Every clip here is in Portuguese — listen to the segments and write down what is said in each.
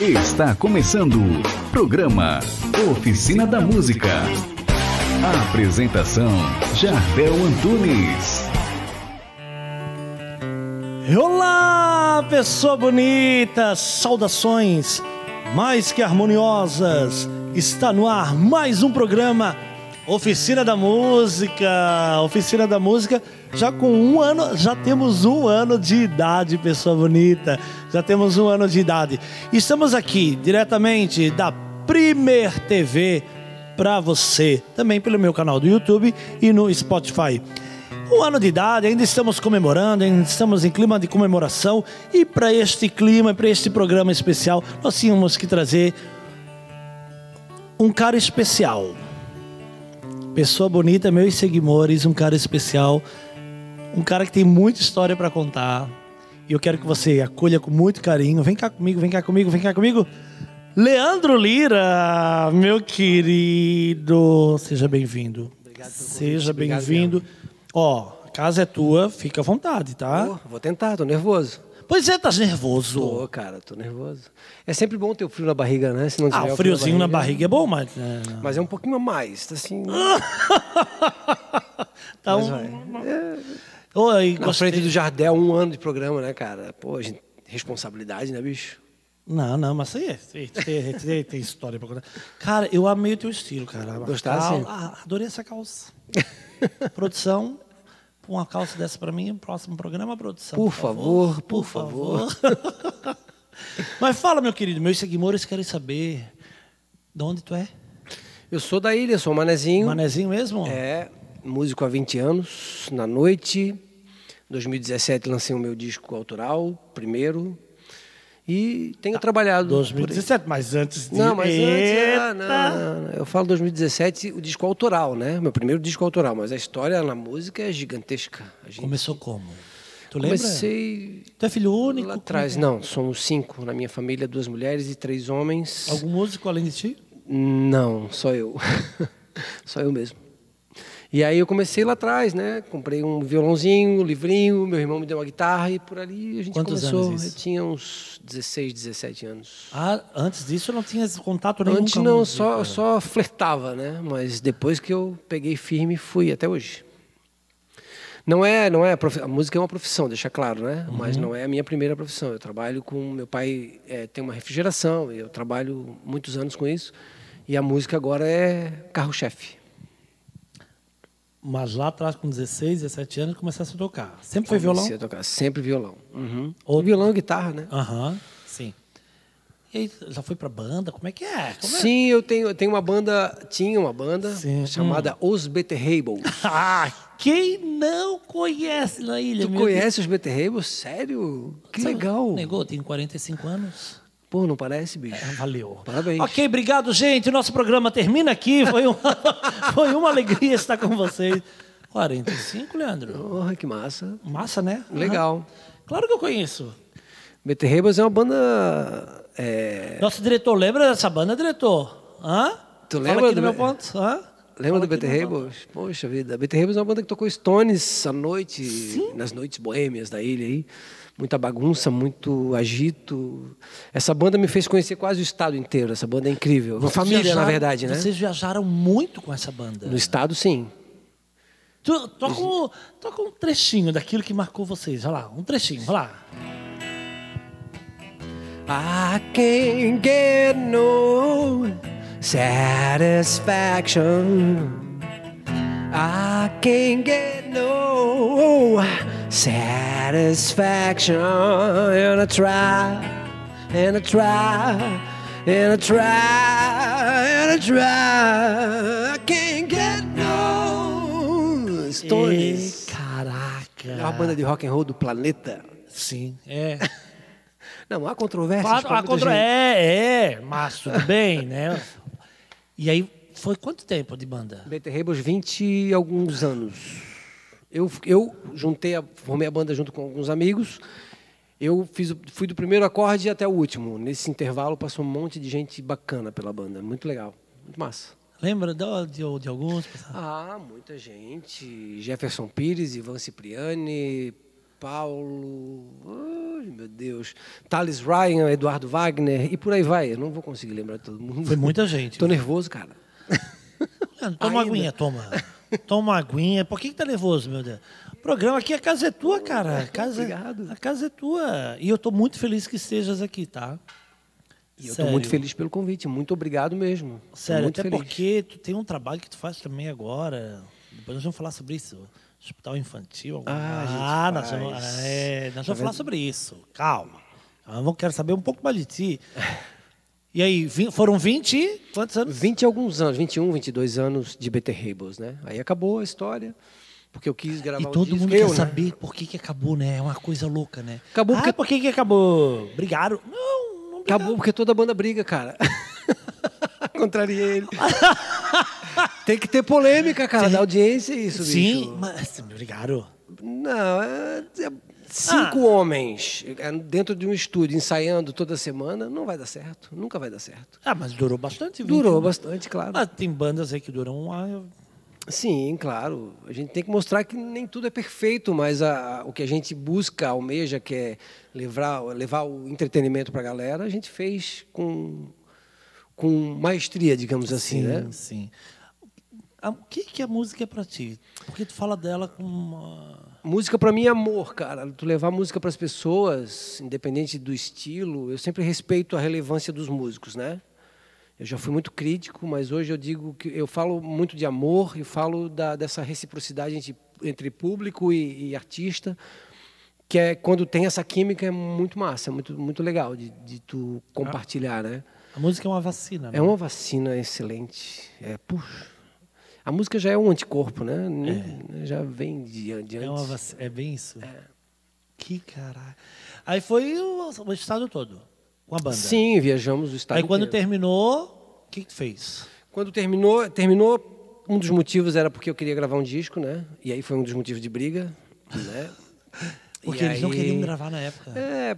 Está começando o programa Oficina da Música. A apresentação Jardel Antunes. Olá, pessoa bonita! Saudações mais que harmoniosas. Está no ar mais um programa Oficina da Música. Oficina da Música, já com um ano, já temos um ano de idade, pessoa bonita. Já temos um ano de idade. Estamos aqui diretamente da Primer TV para você, também pelo meu canal do YouTube e no Spotify. Um ano de idade, ainda estamos comemorando, ainda estamos em clima de comemoração e para este clima, para este programa especial, nós tínhamos que trazer um cara especial. Pessoa bonita, meus seguidores, um cara especial, um cara que tem muita história para contar. E eu quero que você acolha com muito carinho. Vem cá comigo, vem cá comigo, vem cá comigo. Leandro Lira, meu querido, seja bem-vindo. Seja bem-vindo. Ó, a casa é tua, fica à vontade, tá? Pô, vou tentar, tô nervoso. Pois é, tá nervoso. Tô, cara, tô nervoso. É sempre bom ter o frio na barriga, né? Se não Ah, o friozinho na barriga é bom, mas. é, Mas é um pouquinho a mais, tá assim. tá mas um... vai. Oi, Na gostei. frente do Jardel, um ano de programa, né, cara? Pô, gente, responsabilidade, né, bicho? Não, não, mas aí é, tem, tem, tem- tem história pra contar. Cara, eu amei o teu estilo, cara. Gostasse? Ah, adorei essa calça. produção, uma calça dessa pra mim, próximo programa, produção. Por favor, por mas fala, meu querido, meus seguidores querem saber de onde tu é? Eu sou da ilha, sou manezinho. Manezinho mesmo? É, músico há 20 anos, na noite. Em 2017 lancei o meu disco autoral, primeiro. E tenho trabalhado. por aí. 2017, mas antes de... Não, mas antes. Eita! ah, não, não, não. Eu falo 2017, o disco autoral, né? Meu primeiro disco autoral, mas a história na música é gigantesca. A gente Começou como? Tu lembra? comecei Tu é filho único? lá Como atrás. é? Não, somos cinco na minha família, duas mulheres e três homens. Algum músico além de ti? Não, só eu. só eu mesmo. E aí eu comecei lá atrás, né? Comprei um violãozinho, um livrinho, meu irmão me deu uma guitarra e por ali a gente Quantos começou. anos isso? Eu tinha uns 16, 17 anos. Ah, antes disso eu não tinha contato nenhum Antes a não, só, só flertava, né? Mas depois que eu peguei firme, fui até hoje. Não é, não é, profi- a música é uma profissão, deixa claro, né? Mas Uhum. não é a minha primeira profissão. Eu trabalho com, meu pai é, tem uma refrigeração, e eu trabalho muitos anos com isso. E a música agora é carro-chefe. Mas lá atrás, com 16, 17 anos, começasse a tocar. Sempre foi violão? Comecei a tocar, sempre violão. Uhum. Ou- Violão e guitarra, né? Aham, sim. E aí, já foi pra banda? Como é que é? Como é? Sim, eu tenho, eu tenho uma banda, tinha uma banda Sim. Hum. chamada Os Beterrables. Ah, quem não conhece na ilha? Tu conhece os Beterrables? Sério? Que Deus? legal. Negou, tenho 45 anos. Pô, não parece, bicho? É, valeu. Parabéns. Ok, obrigado, gente. Nosso programa termina aqui. Foi, um- foi uma alegria estar com vocês. 45, Leandro? Oh, que massa. Massa, né? Legal. Claro que eu conheço. Beterrables é uma banda... é, Nosso diretor lembra dessa banda, diretor? Hã? Tu lembra do meu ponto? Hã? Lembra do ponto. Beterrables? Poxa vida, Beterrables é uma banda que tocou Stones à noite, nas noites boêmias da ilha aí. Muita bagunça, muito agito. Essa banda me fez conhecer quase o estado inteiro. Essa banda é incrível. Uma família, na viajaram- verdade, né? Vocês viajaram muito com essa banda. No estado, sim. Tu, toca, um, toca um trechinho daquilo que marcou vocês. Vai lá, um trechinho, vai lá. I can't get no satisfaction. I can't get no satisfaction. And I try, and I try, and I try, and I try. I can't get no Stones. E, caraca. É uma banda de rock and roll do planeta. Sim, é. Não, há controvérsias. Claro, contra... gente. É, é, mas tudo bem, né? E aí, foi quanto tempo de banda? Beterrables, 20 e alguns anos. Eu, eu juntei, a, formei a banda junto com alguns amigos. Eu fiz, fui do primeiro acorde até o último. Nesse intervalo passou um monte de gente bacana pela banda. Muito legal. Muito massa. Lembra de, de, de alguns? Ah, muita gente. Jefferson Pires, Ivan Cipriani, Paulo. Ai, meu Deus. Thales Ryan, Eduardo Wagner e por aí vai. Eu não vou conseguir lembrar de todo mundo. Foi muita gente. Tô nervoso, cara. Leandro, toma uma aguinha, toma. Toma uma aguinha. Por que, que tá nervoso, meu Deus? O programa aqui, a casa é tua, cara. A casa, Obrigado. A casa é tua. E eu tô muito feliz que estejas aqui, tá? E eu tô Sério. muito feliz pelo convite. Muito obrigado mesmo. Sério, até feliz. porque tu tem um trabalho que tu faz também agora. Depois nós vamos falar sobre isso. Hospital infantil. Ah, ah nós vamos, é, nós vamos falar sobre isso. Calma. Eu vou- quero saber um pouco mais de ti. E aí, foram 20 e quantos anos? 20 e alguns anos, 21, 22 anos de BT Rebels, né? Aí acabou a história, porque eu quis gravar E todo disco. mundo eu, quer né? saber por que, que acabou, né? É uma coisa louca, né? Acabou ah, porque- por que, que acabou? Brigaram? Não, não brigaram. Acabou porque toda banda briga, cara. Contrariei ele. Tem que ter polêmica, cara, da audiência, isso, Sim, bicho. mas brigaram. Não, é, é cinco homens é, dentro de um estúdio ensaiando toda semana, não vai dar certo. Nunca vai dar certo. Ah, mas durou bastante. 20 Durou bastante, claro. Ah, tem bandas aí que duram um ano. Sim, claro. A gente tem que mostrar que nem tudo é perfeito, mas a- a- o que a gente busca, almeja, que é levar, levar o entretenimento para a galera, a gente fez com, com maestria, digamos assim, sim, né? sim. O que, que a música é pra ti? Porque tu fala dela com uma... Música para mim é amor, cara. Tu levar música para as pessoas, independente do estilo, eu sempre respeito a relevância dos músicos, né? Eu já fui muito crítico, mas hoje eu digo que eu falo muito de amor e falo da, dessa reciprocidade entre, entre público e, e artista, que é quando tem essa química é muito massa, é muito muito legal de, de tu compartilhar, né? A música é uma vacina, né? É uma vacina excelente. É, puxa. A música já é um anticorpo, né? Nem- Já vem de, de É, antes. uma vac... é bem isso. Que caralho. Aí foi o, o estado todo, com a banda. Sim, viajamos o estado Aí quando inteiro. terminou, o que, que fez? Quando terminou, terminou, um dos motivos era porque eu queria gravar um disco, né? E aí foi um dos motivos de briga, né? Porque E eles não aí- queriam gravar na época. É,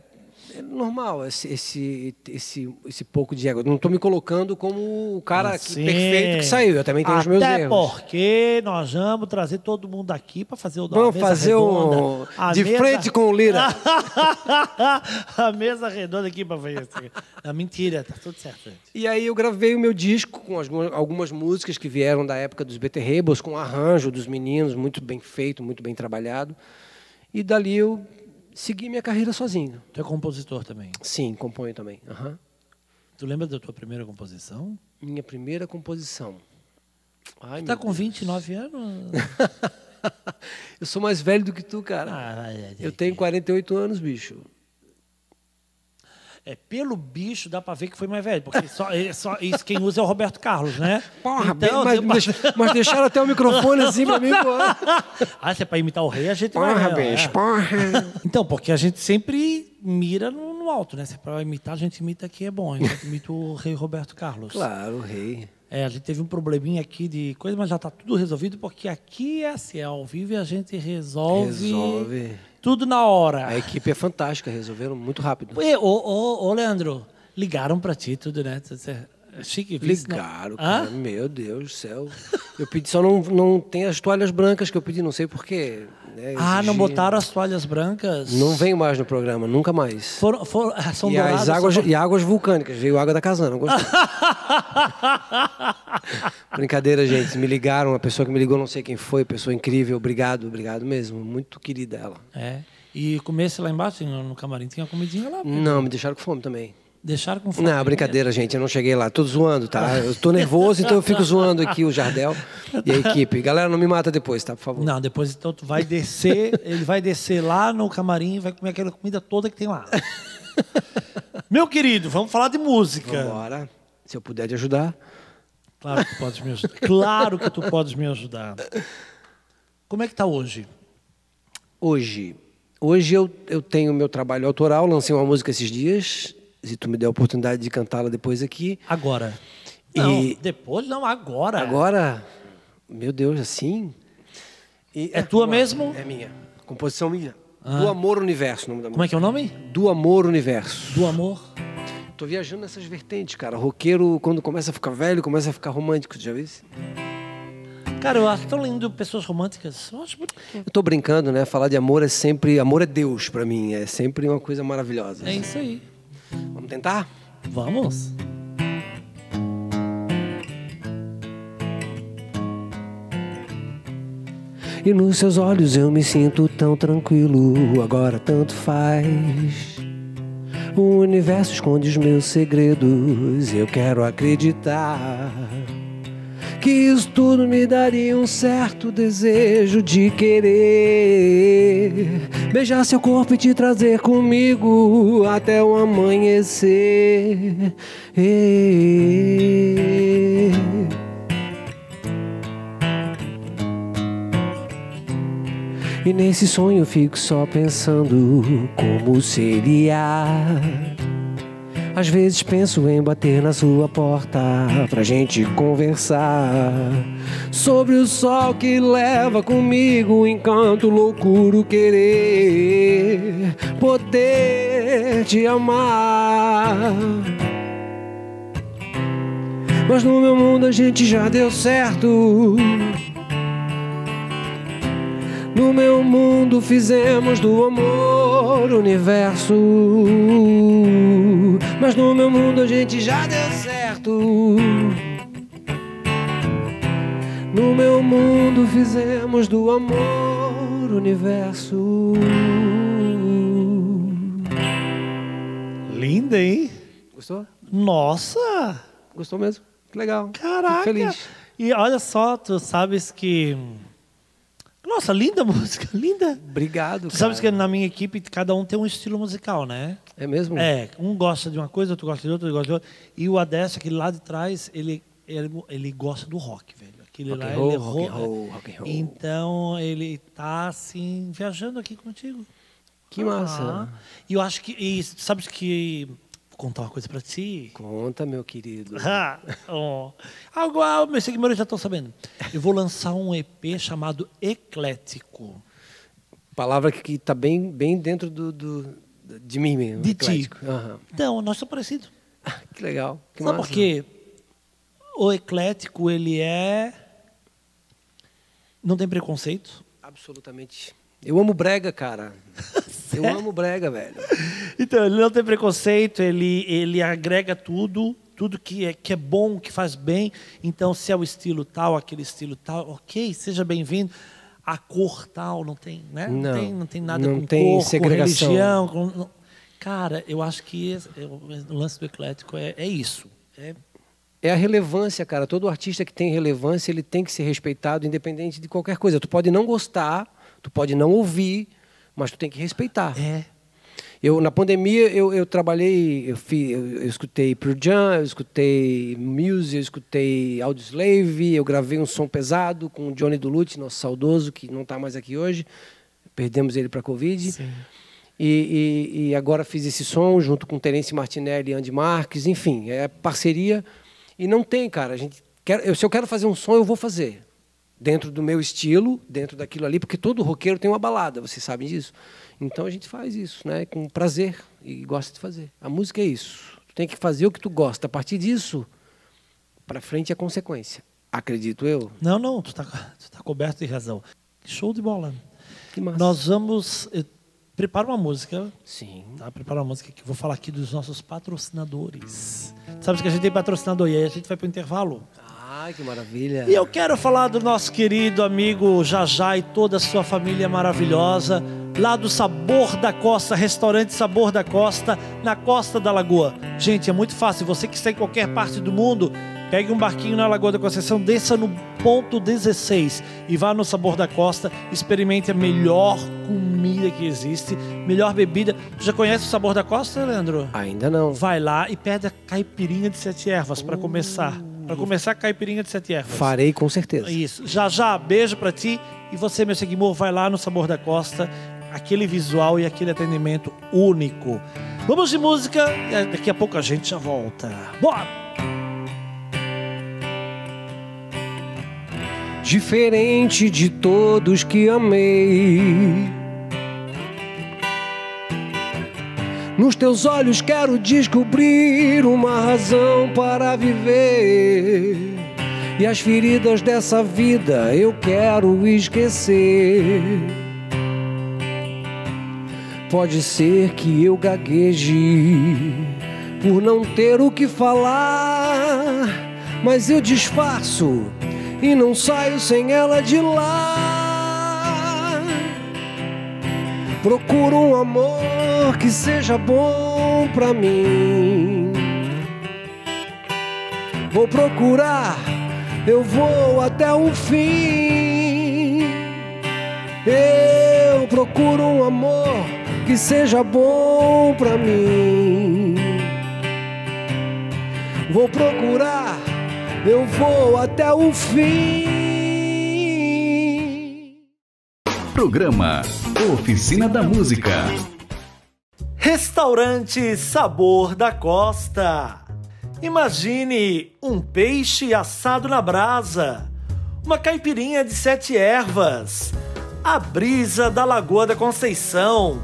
é normal esse, esse, esse, esse pouco de ego. Não estou me colocando como o cara Assim, perfeito que saiu. Eu também tenho os meus Até erros. porque nós vamos trazer todo mundo aqui para fazer o da Vamos fazer um redonda. A de mesa- frente com o Lira. a mesa redonda aqui para fazer isso. Não, mentira, tá tudo certo, gente. E aí eu gravei o meu disco com as mu- algumas músicas que vieram da época dos BT Rebels, com arranjo dos meninos, muito bem feito, muito bem trabalhado. E dali eu segui minha carreira sozinho. Tu é compositor também. Sim, componho também. aham. Tu lembra da tua primeira composição? Minha primeira composição. Ai, Tu tá com 29 anos? Deus. Eu sou mais velho do que tu, cara. Ah, eu tenho 48 anos, bicho. É, pelo bicho dá pra ver que foi mais velho, porque só, só isso quem usa é o Roberto Carlos, né? Porra, Então, mas, deu mas, pra- mas deixaram até o microfone assim pra mim, porra. Ah, se é pra imitar o rei, a gente vai. Porra, bicho, É. porra. Então, porque a gente sempre mira no, no alto, né? Se é pra imitar, a gente imita quem é bom. A gente imita o rei Roberto Carlos. Claro, rei. É, a gente teve um probleminha aqui de coisa, mas já tá tudo resolvido, porque aqui é assim, é ao vivo e a gente resolve, Resolve. Tudo na hora. A equipe é fantástica, resolveram muito rápido. Ô, ô, ô, Leandro, ligaram pra ti tudo, né? Chique, não? Ligaram, Hã? cara. Meu Deus do céu. Eu pedi, só não, não tem as toalhas brancas que eu pedi, não sei porquê. Né, Ah, não botaram as toalhas brancas? Não venho mais no programa, nunca mais. Foram, foram, ah, são E douradas? as águas, são- e águas vulcânicas, veio água da Casana, não gostei. Brincadeira, gente. Me ligaram, a pessoa que me ligou, não sei quem foi, pessoa incrível, obrigado, obrigado mesmo. Muito querida ela. É. E comesse lá embaixo, no, no camarim, tinha comidinha lá. Não, me deixaram com fome também. Deixaram com fome. Não, brincadeira, gente. Eu não cheguei lá. Tô zoando, tá? Eu tô nervoso, então eu fico zoando aqui o Jardel e a equipe. Galera, não me mata depois, tá? Por favor. Não, depois então tu vai descer, ele vai descer lá no camarim e vai comer aquela comida toda que tem lá. Meu querido, vamos falar de música. Vambora. Se eu puder te ajudar. Claro que tu podes me ajudar. Claro que tu podes me ajudar. Como é que tá hoje? Hoje. Hoje eu, eu tenho meu trabalho autoral, lancei uma música esses dias. Se tu me der a oportunidade de cantá-la depois aqui. Agora. E- Não, depois não, agora. Agora, meu Deus, assim. E- É tua uma- mesmo? É minha. Composição minha. Do Amor Universo, nome da Como é que é o nome? Do Amor Universo. Do amor. Tô viajando nessas vertentes, cara. Roqueiro, quando começa a ficar velho, começa a ficar romântico, já viu? isso? Cara, eu acho tão lindo pessoas românticas. Eu acho bonito. Eu tô brincando, né? Falar de amor é sempre. Amor é Deus pra mim. É sempre uma coisa maravilhosa. É isso aí. Vamos tentar? Vamos. E nos seus olhos eu me sinto tão tranquilo, agora tanto faz. O universo esconde os meus segredos, eu quero acreditar. Que isso tudo me daria um certo desejo de querer beijar seu corpo e te trazer comigo até o amanhecer. E nesse sonho fico só pensando como seria. Às vezes penso em bater na sua porta pra gente conversar sobre o sol que leva comigo encanto loucuro querer poder te amar. Mas no meu mundo a gente já deu certo. No meu mundo fizemos do amor universo. Mas no meu mundo a gente já deu certo. No meu mundo fizemos do amor universo. Linda, hein? Gostou? Nossa! Gostou mesmo? Que legal. Fico Caraca! feliz. E olha só, tu sabes que. Nossa, linda música, linda. Obrigado, Tu sabes que na minha equipe cada um tem um estilo musical, né? É mesmo? É, um gosta de uma coisa, outro gosta de outra, outro gosta de outra. E o Adesso, aquele lá de trás, ele, ele, ele gosta do rock, velho. Aquele Rock lá, and roll, ele rock and errou. roll, rock roll. Então, ele tá, assim, viajando aqui contigo. Que massa. Ah, E eu acho que. E sabes que. Contar uma coisa pra ti. Conta, meu querido. Ah, oh. Agora, meus seguidores já estão sabendo. Eu vou lançar um EP chamado Eclético. Palavra que, que tá bem, bem dentro do, do- de mim mesmo. De ti. eclético. Aham. Então, nós somos parecidos. Que legal. Que Sabe massa. por quê? O eclético, ele é. Não tem preconceito. Absolutamente. Eu amo brega, cara. Eu amo brega, velho. Então, ele não tem preconceito, ele, ele agrega tudo, tudo que é, que é bom, que faz bem. Então, se é o estilo tal, aquele estilo tal, ok, seja bem-vindo. A cor tal, não tem, né? Não. tem, não tem nada Não com tem cor, segregação. com religião. com- não. Cara, eu acho que o lance do eclético é, é isso. É, É a relevância, cara. Todo artista que tem relevância, ele tem que ser respeitado, independente de qualquer coisa. Tu pode não gostar, tu pode não ouvir, mas tu tem que respeitar. é. Eu, na pandemia, eu, eu trabalhei, eu, fi, eu, eu escutei Pearl Jam, eu escutei Muse, eu escutei Audioslave, eu gravei um som pesado com o Johnny Duluth, nosso saudoso, que não está mais aqui hoje. Perdemos ele para Covid. Sim. E, e- e agora fiz esse som junto com Terence Martinelli e Andy Marques, enfim, é parceria. E não tem, cara. A gente quer, eu, se eu quero fazer um som, eu vou fazer. Dentro do meu estilo, dentro daquilo ali, porque todo roqueiro tem uma balada, vocês sabem disso. Então a gente faz isso, né? Com prazer e gosta de fazer. A música é isso. Tu tem que fazer o que tu gosta. A partir disso, para frente é consequência. Acredito eu. Não, não, tu está tá coberto de razão. Show de bola. Que massa. Nós vamos. eh, Prepara uma música, Sim. tá? Prepara uma música que eu vou falar aqui dos nossos patrocinadores. Sabe que a gente tem patrocinador e aí a gente vai para o intervalo. Ai, que maravilha. E eu quero falar do nosso querido amigo Jajá e toda a sua família maravilhosa, lá do Sabor da Costa, restaurante Sabor da Costa, na Costa da Lagoa. Gente, é muito fácil, você que está em qualquer parte do mundo, pegue um barquinho na Lagoa da Conceição, desça no ponto 16 e vá no Sabor da Costa, experimente a melhor comida que existe, melhor bebida. Tu já conhece o Sabor da Costa, Leandro? Ainda não. Vai lá e pede a caipirinha de sete ervas para começar. Para começar a caipirinha de sete ervas. Farei com certeza. Isso. Já já, beijo pra ti. E você, meu seguidor, vai lá no Sabor da Costa. Aquele visual e aquele atendimento único. Vamos de música. e Daqui a pouco a gente já volta. Bora! diferente de todos que amei. Nos teus olhos quero descobrir uma razão para viver. E as feridas dessa vida eu quero esquecer. Pode ser que eu gagueje por não ter o que falar, mas eu disfarço e não saio sem ela de lá. Procuro um amor que seja bom pra mim. Vou procurar, eu vou até o fim. Eu procuro um amor que seja bom pra mim. Vou procurar, eu vou até o fim. Programa Oficina da Música. Restaurante Sabor da Costa. Imagine um peixe assado na brasa, uma caipirinha de sete ervas, a brisa da Lagoa da Conceição,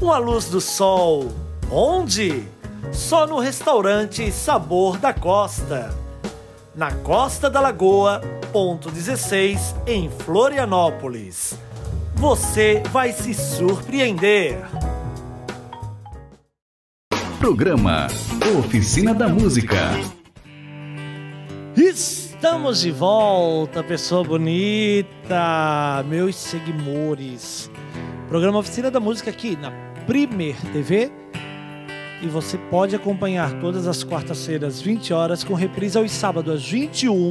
uma luz do sol. Onde? Só no restaurante Sabor da Costa. Na Costa da Lagoa, ponto 16, em Florianópolis. Você vai se surpreender. Programa Oficina da Música. Estamos de volta, pessoa bonita, meus seguidores. Programa Oficina da Música aqui na Primer TV. E você pode acompanhar todas as quartas-feiras, 20 horas, com reprise aos sábados, às 21.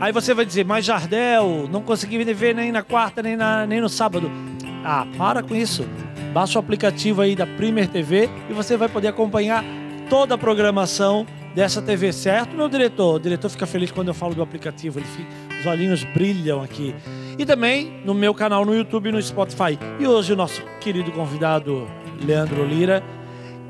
Aí você vai dizer, mas Jardel, não consegui ver nem na quarta, nem, na, nem no sábado. Ah, para com isso. Baixa o aplicativo aí da Primer TV e você vai poder acompanhar toda a programação dessa TV, certo, meu diretor? O diretor fica feliz quando eu falo do aplicativo, fica, os olhinhos brilham aqui. E também no meu canal no YouTube e no Spotify. E hoje o nosso querido convidado, Leandro Lira,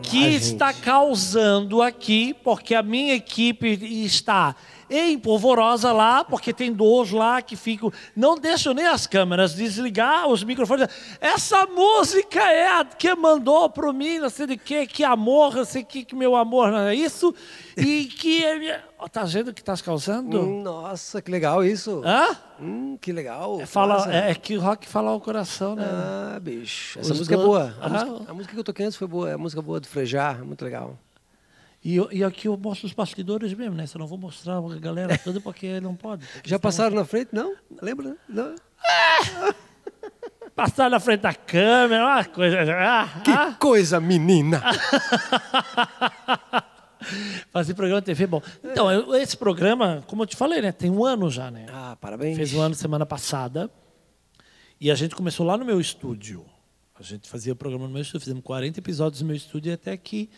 que está causando aqui, porque a minha equipe está em polvorosa lá, porque tem dois lá que ficam. Não deixam nem as câmeras desligar os microfones. Essa música é a que mandou para mim, não sei de que, que amor, não sei que, que meu amor não é isso. E que é. Ó, Tá vendo o que está causando? Hum, Nossa, que legal isso. Hã? Hum, que legal. É, fala, é, é que o rock fala ao coração, né? Ah, bicho. Essa Os música é boa. A, Ah. música, a música que eu toquei antes foi boa. É a música boa do Frejar, muito legal. E, e aqui eu mostro os bastidores mesmo, né? Só não vou mostrar a galera toda porque não pode. Já passaram na frente? Não? Lembra? Não? Passar na frente da câmera, uma coisa. Ah, Que ah, coisa, menina! fazer programa de TV, bom. Então, eu- esse programa, como eu te falei, né? Tem um ano já, né? Ah, parabéns. Fez um ano semana passada. E a gente começou lá no meu estúdio. A gente fazia o programa no meu estúdio, fizemos 40 episódios no meu estúdio e até que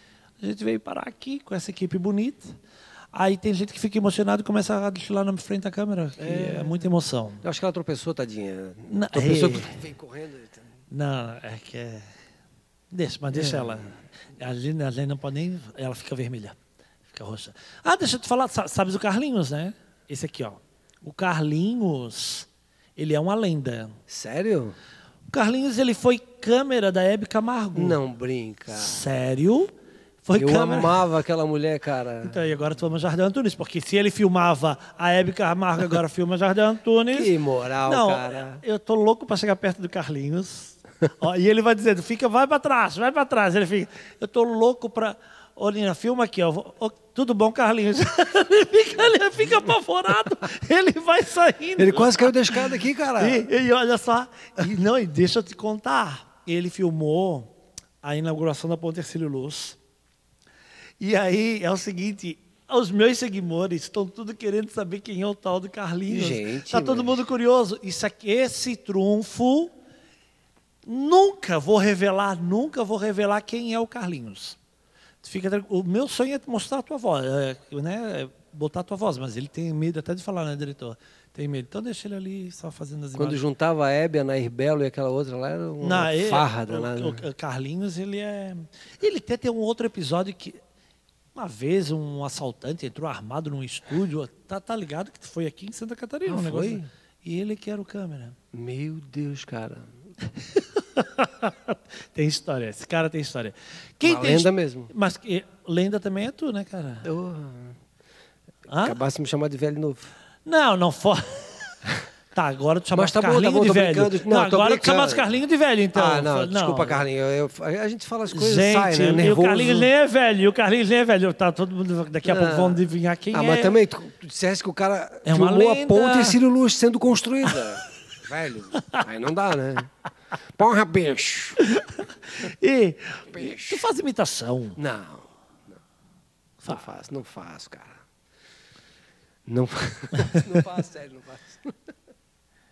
a gente veio parar aqui com essa equipe bonita. Aí tem gente que fica emocionado e começa a desfilar na frente da câmera, que é, muita emoção. Eu acho que ela tropeçou, tadinha. Não, tropeçou, é. veio correndo. Não, é que é. Deixa, mas deixa ela. A gente não pode nem. Ela fica vermelha. Fica roxa. Ah, deixa eu te falar, sa- sabes o Carlinhos, né? Esse aqui, ó. O Carlinhos, ele é uma lenda. Sério? O Carlinhos, ele foi câmera da Hebe Camargo. Não brinca. Sério? Foi Eu câmera. amava aquela mulher, cara. Então, e agora tu ama Jardim Antunes, porque se ele filmava a Hebe Camargo, agora filma Jardim Antunes. Que moral, Não, cara. eu tô louco pra chegar perto do Carlinhos. Ó, e ele vai dizendo, fica, vai pra trás, vai pra trás. Ele fica, eu tô louco pra... Ô, Nina, filma aqui, ó. Ô, tudo bom, Carlinhos? ele, fica, ele fica apavorado, ele vai saindo. Ele quase caiu da escada aqui, cara. E, e olha só, e, não, e deixa eu te contar. Ele filmou a inauguração da Ponte Ercílio Luz. E aí é o seguinte, os meus seguidores estão tudo querendo saber quem é o tal do Carlinhos. Gente, Tá todo mas- mundo curioso. Isso aqui, esse trunfo, nunca vou revelar, nunca vou revelar quem é o Carlinhos. Fica, o meu sonho é mostrar a tua voz, é, né, é botar a tua voz, mas ele tem medo até de falar, né, diretor? Tem medo. Então deixa ele ali só fazendo as Quando imagens. juntava a Hebe, a Nair Belo e aquela outra lá, era uma Não, ele- farra o- danada. o, o Carlinhos, ele é. Ele até tem um outro episódio que. Uma vez um assaltante entrou armado num estúdio. Tá, tá ligado que foi aqui em Santa Catarina Ah, um negócio. foi? E ele que era o câmera. Meu Deus, cara. tem história. Esse cara tem história. Quem Uma tem lenda mesmo. Mas que- lenda também é tu, né, cara? Eu... Hã? Acabasse me chamar de velho novo. Não, não for. Tá, agora tu chamaste Mas tá bom, tá Carlinho bom, de velho. brincando. Não, Não, agora tu brincando. chamaste Carlinho de velho, então. ah, não, Fa- desculpa, Carlinhos. Eu- eu- a gente fala as coisas Gente, sai, né? e o Nervoso. Carlinhos nem é velho, e o Carlinhos nem é velho. Tá todo mundo, daqui a pouco vão adivinhar quem ah, é. mas também, tu, tu disseste que o cara É uma filmou a ponte e Círio Luz sendo construída. Velho, aí não dá, né? Porra, bicho. E Peixe. tu faz imitação. Não, não. Não faço, não faço, cara. Não, não faço, sério, não faço.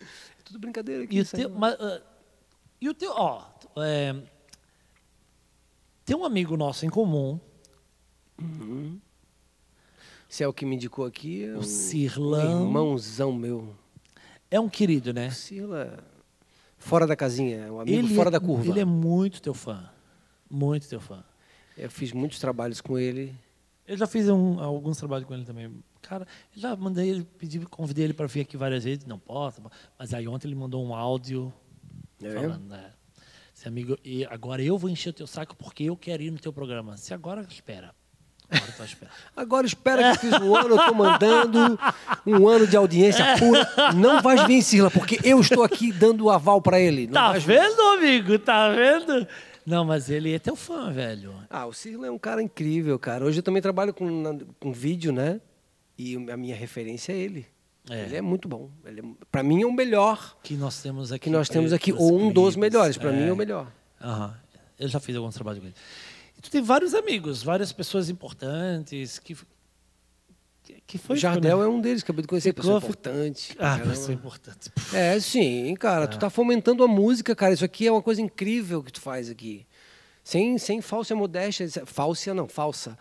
É tudo brincadeira aqui. E o teu, mas, ah, e o teu, ó, é, tem um amigo nosso em comum, Se é o que me indicou aqui, é O um, Cirlão. um irmãozão meu. É um querido, né? Cirla, fora da casinha, é um amigo Ele fora é, da curva. Ele é muito teu fã. Muito teu fã. Eu fiz muitos trabalhos com ele. Eu já fiz um- alguns trabalhos com ele também. Cara, eu já mandei ele, pedi, convidei ele para vir aqui várias vezes, não posso. Mas aí ontem ele mandou um áudio É falando, né? Esse amigo, e agora eu vou encher o teu saco porque eu quero ir no teu programa. Se agora espera. Agora esperar. Agora espera que eu fiz um ano, eu estou mandando um ano de audiência pura. Não vais vir, Cirla, porque eu estou aqui dando o aval para ele. Não Tá vir. vendo, amigo? Tá vendo? Não, mas ele é teu fã, velho. Ah, o Cirla é um cara incrível, cara. Hoje eu também trabalho com, com vídeo, né? E a minha referência é ele. É. Ele é muito bom. Ele é, para mim é o melhor Que nós temos aqui. que nós temos aqui, ou um dos melhores. Para mim é o melhor. Aham. Eu já fiz alguns trabalhos com ele. Tu tem vários amigos, várias pessoas importantes que. que- foi o Jardel né? é um deles, acabei de conhecer, Ficou- pessoa importante. Ah, Caramba. pessoa importante. É, sim, cara. Tu tá fomentando a música, cara. Isso aqui é uma coisa incrível que tu faz aqui. Sem, sem falsa modéstia. Falsa não, falsa.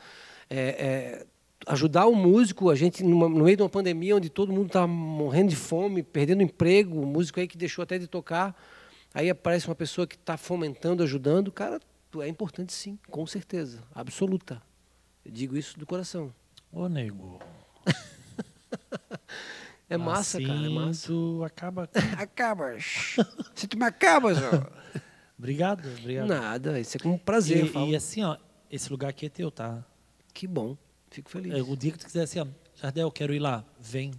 É, é, ajudar o músico, a gente, numa- no meio de uma pandemia onde todo mundo tá morrendo de fome, perdendo emprego, o músico aí que deixou até de tocar, aí aparece uma pessoa que está fomentando, ajudando, cara, é importante sim, com certeza, absoluta. Eu digo isso do coração. Ô, nego. É massa, assim cara, é massa. Tu acaba. Acabas. Se tu me acabas, ó. Obrigado, obrigado. Nada, isso é com prazer. E, e assim, ó, esse lugar aqui é teu, tá? Que bom, fico feliz. É, O dia que tu quiser assim, ó, Jardel, eu quero ir lá, vem.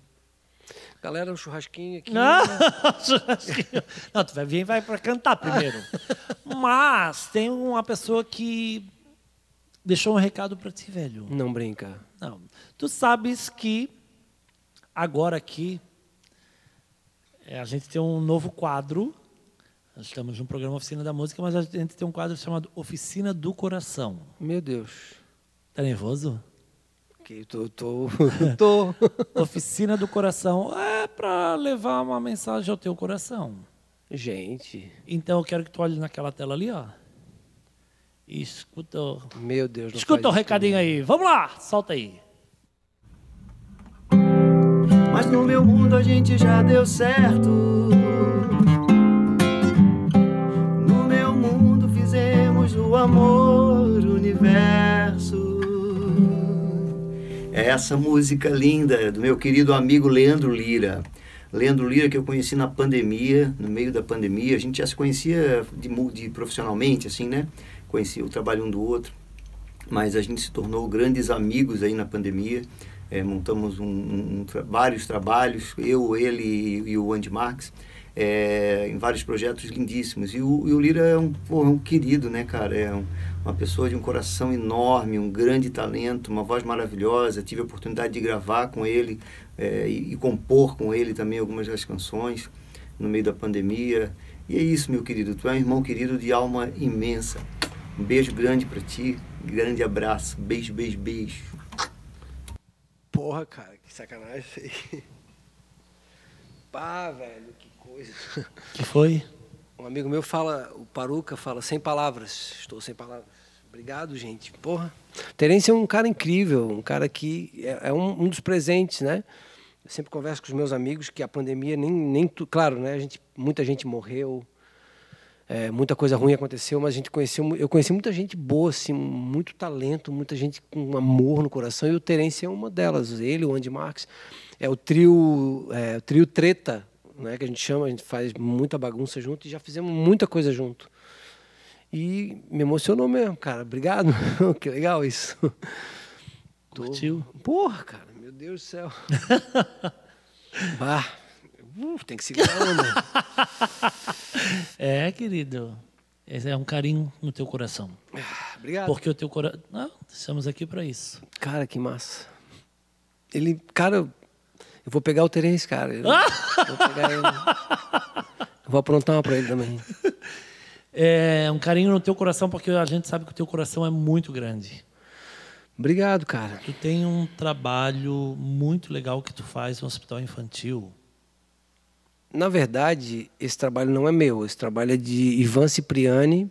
Galera, um churrasquinho aqui. Não, não tu vai vir e vai para cantar primeiro. Mas tem uma pessoa que deixou um recado para ti, velho. Não brinca. Não. Tu sabes que agora aqui é, a gente tem um novo quadro. Nós estamos no programa Oficina da Música, mas a gente tem um quadro chamado Oficina do Coração. Meu Deus. Tá nervoso? Que tô, tô, tô. Oficina do Coração é para levar uma mensagem ao teu coração. Gente, Então eu quero que tu olhe naquela tela ali, ó. E escuta, o- meu Deus. não escuta o isso recadinho aí. Vamos lá, solta aí. Mas no meu mundo a gente já deu certo. No meu mundo fizemos o amor o universo. É essa música linda do meu querido amigo Leandro Lira. Leandro Lira que eu conheci na pandemia, no meio da pandemia, a gente já se conhecia de, de profissionalmente, assim, né? Conhecia o trabalho um do outro, mas a gente se tornou grandes amigos aí na pandemia. É, montamos um, um- um vários trabalhos, eu, ele e, e o Andy Marx, é, em vários projetos lindíssimos. E o, e o Lira é um, pô, é um querido, né, cara? É um- uma pessoa de um coração enorme, um grande talento, uma voz maravilhosa. Tive a oportunidade de gravar com ele é, e, e compor com ele também algumas das canções no meio da pandemia. E é isso, meu querido. Tu é um irmão querido de alma imensa. Um beijo grande pra ti, grande abraço. Beijo, beijo, beijo. Porra, cara, que sacanagem isso aí. Pá, velho, que coisa. que foi? Um amigo meu fala, o Paruca fala, sem palavras. Estou sem palavras. Obrigado, gente. Porra. Terence é um cara incrível, um cara que é, é um, um dos presentes, né? Eu sempre converso com os meus amigos que a pandemia nem, nem tu, claro, né? A gente, muita gente morreu, é, muita coisa ruim aconteceu, mas a gente conheceu, eu conheci muita gente boa, assim, muito talento, muita gente com amor no coração, e o Terence é uma delas. Ele, o Andy Marx, é o trio, é, o trio Treta, né, que a gente chama, a gente faz muita bagunça junto e já fizemos muita coisa junto. E me emocionou mesmo, cara. Obrigado. que legal isso. Tô- Curtiu? Porra, cara, meu Deus do céu. Bah, uh, tem que segurar a onda. É, querido. Esse é um carinho no teu coração. Obrigado. Porque o teu coração. Não, estamos aqui para isso. Cara, que massa. Ele, cara, eu vou pegar o Terence, cara. Eu, vou pegar ele. Eu vou aprontar uma pra ele também. É um carinho no teu coração, porque a gente sabe que o teu coração é muito grande. Obrigado, cara. Tu tem um trabalho muito legal que tu faz no hospital infantil. Na verdade, esse trabalho não é meu. Esse trabalho é de Ivan Cipriani,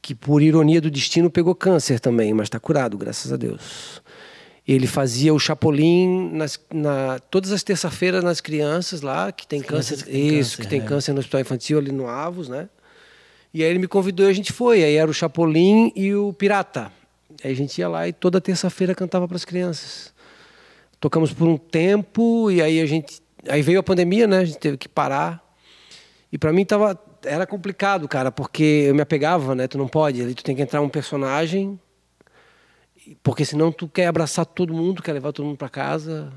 que por ironia do destino pegou câncer também, mas está curado, graças a Deus. Ele fazia o Chapolin nas, na, todas as terças-feiras nas crianças lá, que tem Crianças câncer. que têm isso, câncer, que tem câncer no hospital infantil ali no Avos, né? E aí ele me convidou e a gente foi. Aí era o Chapolin e o Pirata. Aí a gente ia lá e toda terça-feira cantava para as crianças. Tocamos por um tempo e aí a gente. Aí veio a pandemia, né? A gente teve que parar. E para mim tava, era complicado, cara, porque eu me apegava, né? Tu não pode, ali tu tem que entrar um personagem, porque senão tu quer abraçar todo mundo, quer levar todo mundo para casa.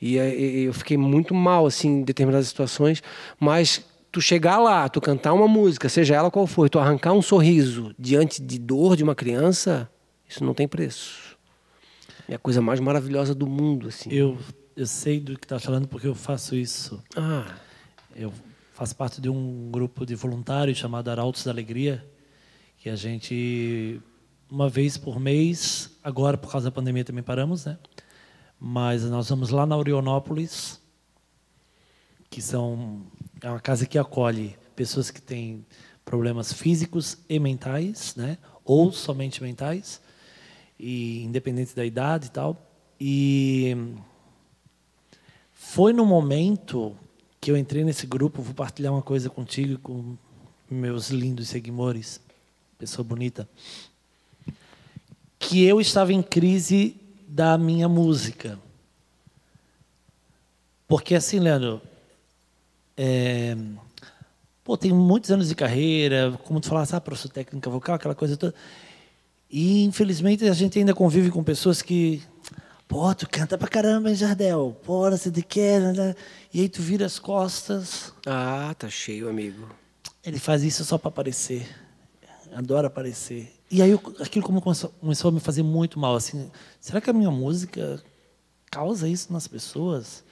E aí eu fiquei muito mal, assim, em determinadas situações. Mas tu chegar lá, tu cantar uma música, seja ela qual for, e tu arrancar um sorriso diante de dor de uma criança, isso não tem preço. É a coisa mais maravilhosa do mundo, assim. Eu, eu sei do que tá falando porque eu faço isso. Ah, Eu faço parte de um grupo de voluntários chamado Arautos da Alegria, que a gente, uma vez por mês, agora por causa da pandemia também paramos, né? Mas nós vamos lá na Orionópolis, que são é uma casa que acolhe pessoas que têm problemas físicos e mentais, né? Ou somente mentais, e independente da idade e tal. E foi no momento que eu entrei nesse grupo, vou partilhar uma coisa contigo e com meus lindos seguidores, pessoa bonita, que eu estava em crise da minha música. Porque assim, Leandro, é, pô, tem muitos anos de carreira, como tu falasse, ah, professor técnica vocal, aquela coisa toda. E infelizmente a gente ainda convive com pessoas que Pô, tu canta pra caramba, hein, Jardel? Pô, você de quer, né? E aí tu vira as costas. ah, tá cheio, amigo. Ele faz isso só pra aparecer. Adora aparecer. E aí aquilo como começou, começou a me fazer muito mal. Assim, será que a minha música causa isso nas pessoas?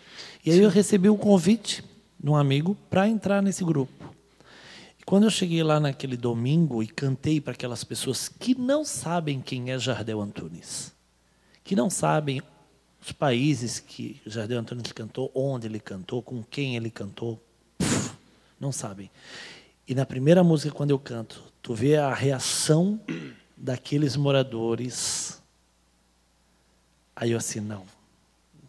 E aí eu recebi o convite de um amigo para entrar nesse grupo. E quando eu cheguei lá naquele domingo e cantei para aquelas pessoas que não sabem quem é Jardel Antunes, que não sabem os países que Jardel Antunes cantou, onde ele cantou, com quem ele cantou, não sabem. E na primeira música, quando eu canto, tu vê a reação daqueles moradores. Aí eu assim, não.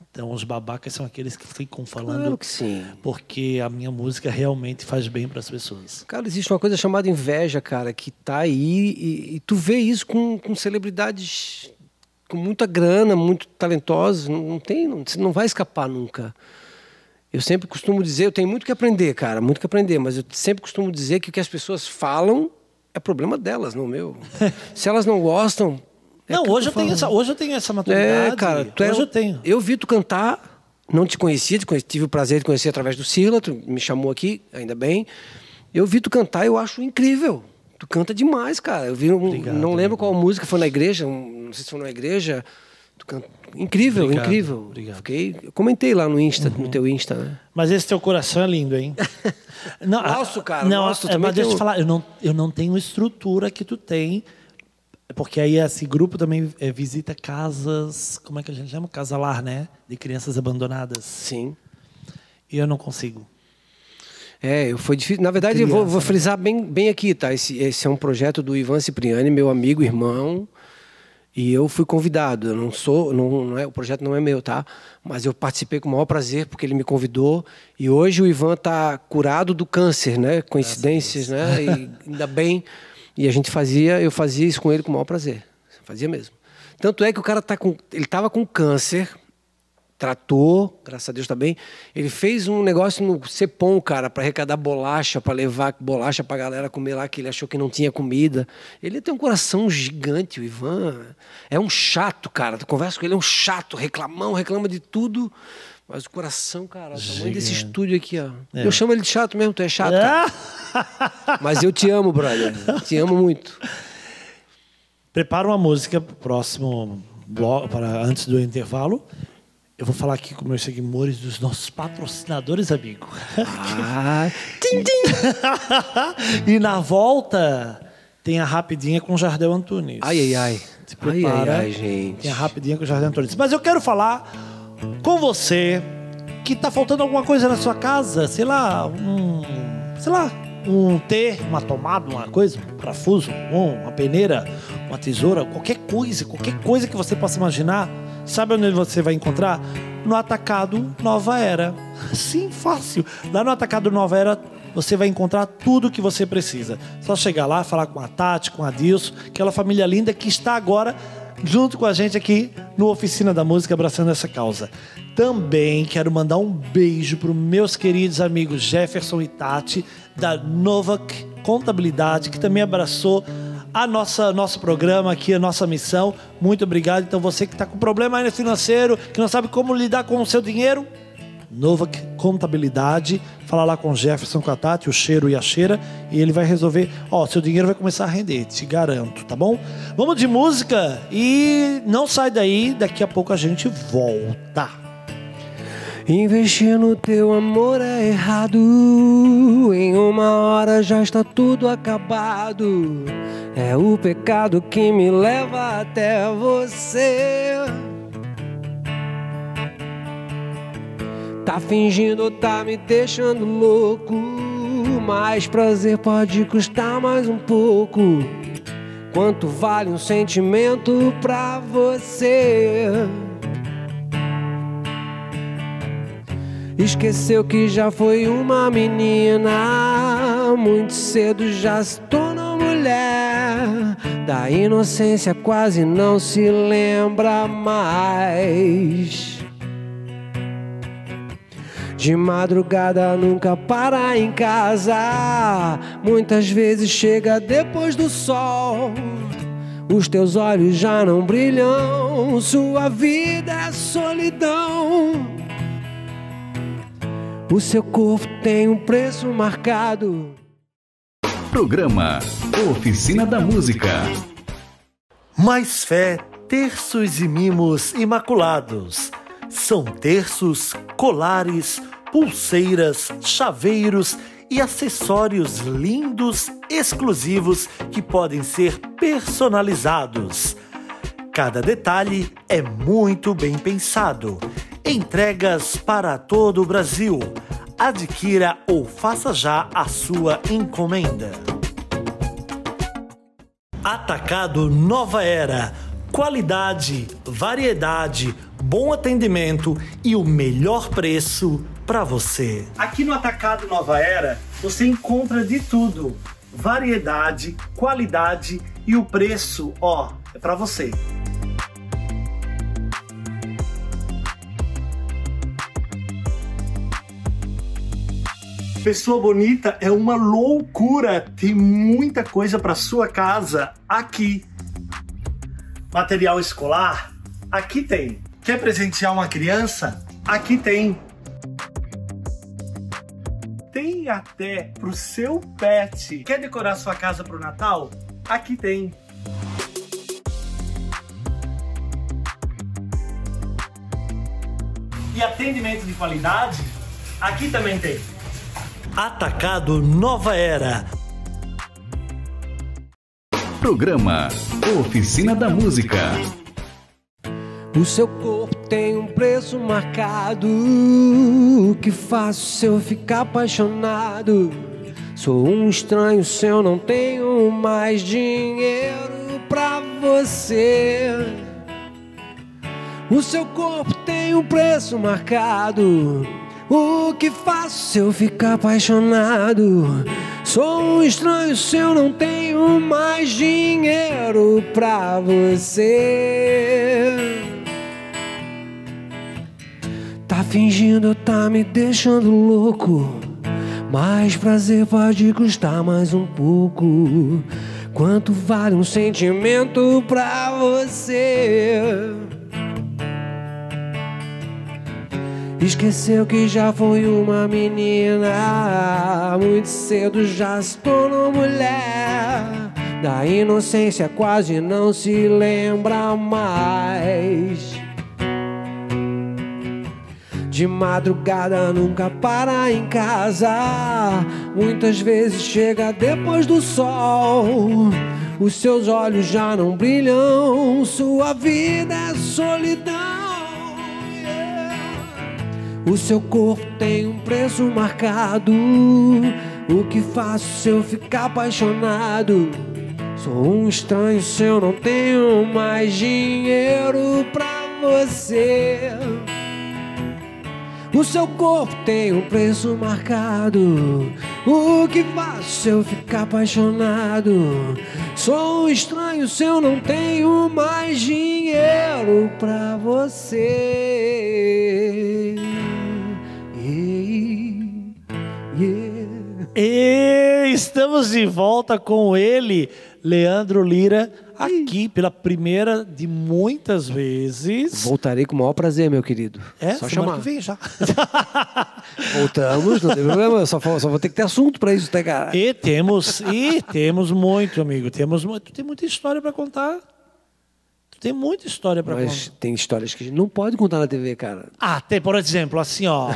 Então os babacas são aqueles que ficam falando Claro que sim. porque a minha música realmente faz bem para as pessoas. Cara, existe uma coisa chamada inveja, cara, que tá aí e, e tu vê isso com, com celebridades com muita grana, muito talentosos, não, não tem, não, não vai escapar nunca. Eu sempre costumo dizer, eu tenho muito que aprender, cara, muito que aprender, mas eu sempre costumo dizer que o que as pessoas falam é problema delas, não meu. Se elas não gostam, é não, hoje eu, tenho essa, hoje eu tenho essa maturidade. É, cara, tu é, hoje eu tenho. Eu vi tu cantar, não te conhecia, te conheci- tive o prazer de conhecer através do Sila, tu me chamou aqui, ainda bem. Eu vi tu cantar, eu acho incrível. Tu canta demais, cara. Eu vi, um, Obrigado, não lembro qual música foi na igreja, um- não sei se foi na igreja. Incrível, Obrigado, incrível. obrigado. Fiquei, comentei lá no Insta, no teu Insta, né? Mas esse teu coração é lindo, hein? Não, Nosso, cara, Não, nosso é, mas deixa eu te falar, eu não, eu não tenho estrutura que tu tem. Porque aí esse grupo também é, visita casas, como é que a gente chama? Casalar, né? De crianças abandonadas. Sim. E eu não consigo. É, eu- foi difícil. Na verdade, eu vou, Criança, vou né? frisar bem, bem aqui, tá? Esse, esse é um projeto do Ivan Cipriani, meu amigo, irmão. E eu fui convidado. Eu não sou, não, não é, o projeto não é meu, tá? Mas eu participei com o maior prazer porque ele me convidou. E hoje o Ivan está curado do câncer, né? Coincidências, né? E ainda bem. E a gente fazia, eu fazia isso com ele com o maior prazer. Fazia mesmo. Tanto é que o cara tá com, ele tava com câncer tratou, graças a Deus também. Ele fez um negócio no Cepom, cara, para arrecadar bolacha, para levar bolacha pra galera comer lá, que ele achou que não tinha comida. Ele tem um coração gigante, o Ivan. É um chato, cara. Tu conversa com ele, é um chato, reclamão, reclama de tudo. Mas o coração, cara, o tamanho desse estúdio aqui, ó. É. Eu chamo ele de chato mesmo, tu é chato. cara. Mas eu te amo, brother. Te amo muito. Prepara uma música pro próximo bloco, para antes do intervalo. Eu vou falar aqui com meus seguidores dos nossos patrocinadores, amigo. Ah, e na volta tem a rapidinha com o Jardel Antunes. ai, ai, ai. Se Ai, ai, prepara. ai, gente. Tem a rapidinha com o Jardel Antunes. Mas eu quero falar com você que tá faltando alguma coisa na sua casa, sei lá, um, sei lá, um T, uma tomada, uma coisa, um parafuso, um, uma peneira, uma tesoura, qualquer coisa, qualquer coisa que você possa imaginar. Sabe onde você vai encontrar? No Atacado Nova Era. Sim, fácil. Lá no Atacado Nova Era você vai encontrar tudo o que você precisa. Só chegar lá, falar com a Tati, com a Dilson, aquela família linda que está agora junto com a gente aqui no Oficina da Música abraçando essa causa. Também quero mandar um beijo para os meus queridos amigos Jefferson e Tati da Novak Contabilidade, que também abraçou a nossa nosso programa aqui, a nossa missão. Muito obrigado. Então você que está com problema financeiro, que não sabe como lidar com o seu dinheiro, Novak Contabilidade. Fala lá com o Jefferson, com a Tati, o cheiro e a cheira, e ele vai resolver. Ó, seu dinheiro vai começar a render, te garanto, tá bom? Vamos de música e não sai daí, daqui a pouco a gente volta. Investir no teu amor é errado. Em uma hora já está tudo acabado. É o pecado que me leva até você. Tá fingindo, tá me deixando louco. Mais prazer pode custar mais um pouco. Quanto vale um sentimento pra você? Esqueceu que já foi uma menina, muito cedo já se tornou mulher. Da inocência quase não se lembra mais. De madrugada nunca para em casa, muitas vezes chega depois do sol. Os teus olhos já não brilham, sua vida é solidão. O seu corpo tem um preço marcado. Programa Oficina da Música. Mais fé, terços e mimos imaculados. São terços, colares, pulseiras, chaveiros e acessórios lindos, exclusivos que podem ser personalizados. Cada detalhe é muito bem pensado. Entregas para todo o Brasil. Adquira ou faça já a sua encomenda. Atacado Nova Era. Qualidade, variedade, bom atendimento e o melhor preço para você. Aqui no Atacado Nova Era, você encontra de tudo: variedade, qualidade e o preço, ó, é para você. Pessoa bonita é uma loucura. Tem muita coisa para sua casa aqui. Material escolar? Aqui tem. Quer presentear uma criança? Aqui tem. Tem até pro seu pet. Quer decorar sua casa pro Natal? Aqui tem. E atendimento de qualidade? Aqui também tem. Atacado Nova Era. Programa Oficina da Música. O seu corpo tem um preço marcado. Que faço se eu ficar apaixonado? Sou um estranho se eu não tenho mais dinheiro pra você. O seu corpo tem um preço marcado. O que faço se eu ficar apaixonado? Sou um estranho se eu não tenho mais dinheiro pra você. fingindo tá me deixando louco. Mais prazer pode custar mais um pouco. Quanto vale um sentimento pra você? Esqueceu que já foi uma menina, muito cedo já se tornou mulher. Da inocência quase não se lembra mais. De madrugada nunca para em casa. Muitas vezes chega depois do sol. Os seus olhos já não brilham. Sua vida é solidão. O seu corpo tem um preço marcado. O que faço se eu ficar apaixonado? Sou um estranho se eu não tenho mais dinheiro pra você. O seu corpo tem um preço marcado. O que faço se eu ficar apaixonado? Sou um estranho se eu não tenho mais dinheiro pra você. Estamos de volta com ele, Leandro Lira, aqui pela primeira de muitas vezes. Voltarei com o maior prazer, meu querido. É, só chamar. que vem já. Voltamos, não tem problema. Só, só vou ter que ter assunto pra isso, tá, cara? E temos, e temos muito, amigo. Temos, mu- tu tem muita história pra contar. Tem muita história pra Mas contar. tem histórias que a gente não pode contar na TV, cara. Ah, tem, por exemplo, assim, ó.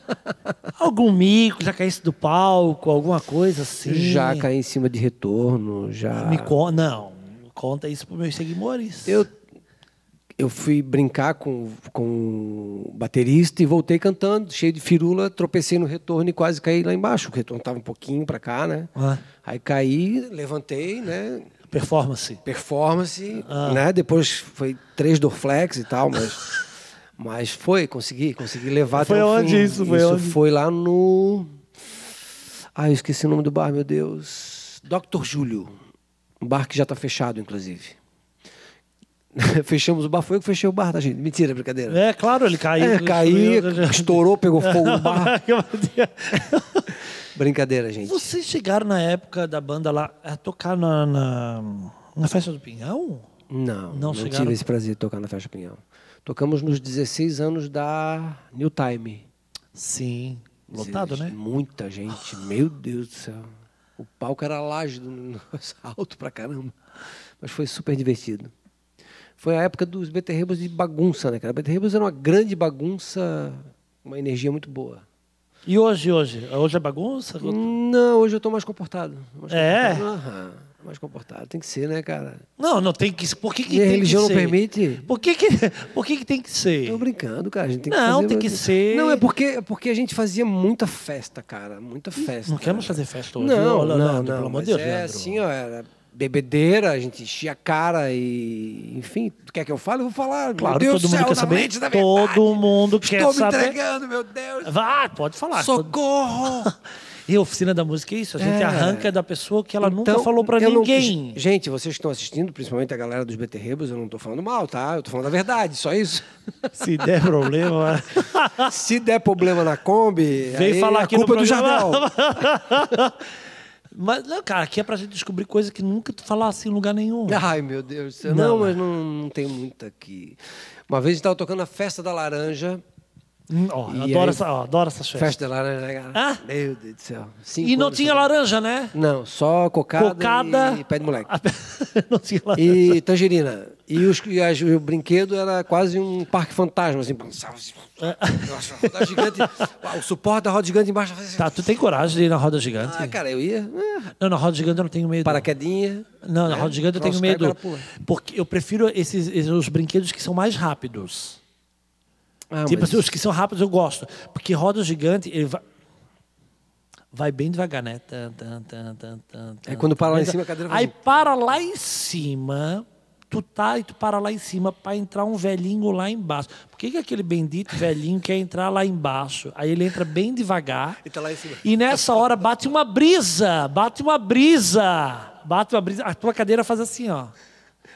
algum mico, já caísse do palco, alguma coisa assim. Já caí em cima de retorno, já. Me conta. Não, conta isso pros meus seguidores. Eu, eu fui brincar com, com o baterista e voltei cantando, cheio de firula, tropecei no retorno e quase caí lá embaixo. O retorno tava um pouquinho pra cá, né? Ah, Aí caí, levantei, né? Performance. Performance, Ah. né? Depois foi três Dorflex e tal, mas. Mas foi, consegui, consegui levar Foi até o onde fim. isso? Foi isso onde? foi lá no. Ah, eu esqueci o nome do bar, meu Deus. Dr. Júlio. Um bar que já tá fechado, inclusive. Fechamos o bar, foi eu que fechei o bar, tá, gente? Mentira, brincadeira. É, claro, ele caiu. É, caí, estourou, pegou fogo no bar. Brincadeira, gente. Vocês chegaram na época da banda lá a tocar na, na, na festa do Pinhão? Não, Não não, chegaram- tive esse prazer de tocar na Festa Pinhão. Tocamos nos 16 anos da New Time. Sim. Lotado, né? Muita gente, meu Deus do céu. O palco era laje do negócio alto pra caramba. Mas foi super divertido. Foi a época dos beterrebos de bagunça, né, cara? Beterrebos era uma grande bagunça, uma energia muito boa. E hoje, hoje? Hoje é bagunça? Não, hoje eu tô mais comportado. Mais É? comportado. Aham, mais comportado. Tem que ser, né, cara? Não, não tem que Por que, que Minha tem religião que não ser? permite. Por que, que, por que, que tem que ser? Tô brincando, cara. A gente tem que Não, fazer tem que ser- Não, é porque, é porque a gente fazia muita festa, cara. Muita festa. Não queremos fazer festa hoje. Não, Ô, não, Leandro, não. Pelo amor de Deus, é Leandro. assim, ó. Era bebedeira, a gente enchia a cara e... Enfim, tu quer que eu fale? Eu vou falar. Claro, meu Deus todo do mundo céu, quer saber. Todo mundo quer Estou me saber. entregando, meu Deus. Vá, pode falar. Socorro! E a oficina da música é isso. A gente É. arranca da pessoa que ela nunca Então, falou pra eu não- ninguém. gente, vocês que estão assistindo, principalmente a galera dos beterrebos, eu não tô falando mal, tá? Eu tô falando a verdade, só isso. Se der problema. Se der problema na Kombi, Vem falar a aqui no culpa é do. Jardel. Mas, não, cara, aqui é pra gente descobrir coisa que nunca tu falasse em lugar nenhum. Ai, meu Deus do céu. Não, Não, mas não, não tem muita aqui. Uma vez a gente estava tocando a Festa da Laranja. Hum, ó, adoro, aí- essa, ó, adoro essas festas. Festa da Laranja, né, cara? Ah? Meu Deus do céu. Cinco E não tinha laranja, né? Não, só cocada, Cocada. e pé de moleque. não tinha laranja. E tangerina. E, os, e as- o brinquedo era quase um parque fantasma, assim. assim. Nossa, a roda gigante, o suporte da roda gigante embaixo. Tá, tu tem coragem de ir na roda gigante? Ah, cara, eu ia. Não, na roda gigante eu não tenho medo. Paraquedinha. Não, na roda gigante eu tenho medo. Porque eu prefiro esses, esses- os brinquedos que são mais rápidos. Ah, tipo mas- assim, os que são rápidos eu gosto. Porque roda gigante, ele vai. Vai bem devagar, né? Tan, tan, tan, tan, tan, Aí tan, quando para lá em cima, a cadeira faz Aí para lá em cima, tu tá e tu para lá em cima para entrar um velhinho lá embaixo. Por que, que aquele bendito velhinho quer entrar lá embaixo? Aí ele entra bem devagar. E tá lá em cima. E nessa hora bate uma brisa, bate uma brisa, bate uma brisa. A tua cadeira faz assim, ó.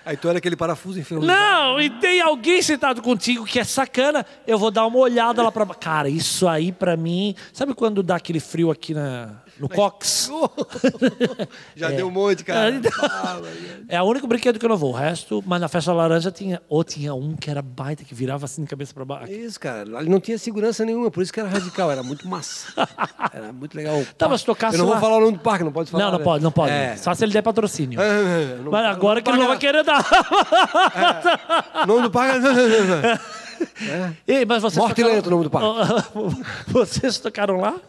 Aí tu era aquele parafuso enferrujado. Não, e tem alguém sentado contigo que é sacana, eu vou dar uma olhada lá pra. Cara, isso aí pra mim. Sabe quando dá aquele frio aqui na, no cox? Já deu um monte, cara. É o único brinquedo que eu não vou. O resto, mas na festa laranja tinha. Ou tinha um que era baita, que virava assim de cabeça pra baixo. Isso, cara. Ali não tinha segurança nenhuma, por isso que era radical, era muito massa. Era muito legal. Tá, mas se tocasse Eu não lá- vou falar o nome do parque, não pode falar. Não, não né? pode, não pode. É. Só se ele der patrocínio. É, não- Mas agora que ele não vai querer dar. O nome do parque. Ei, mas vocês Morte tocaram- Lento, o nome do parque. vocês tocaram lá?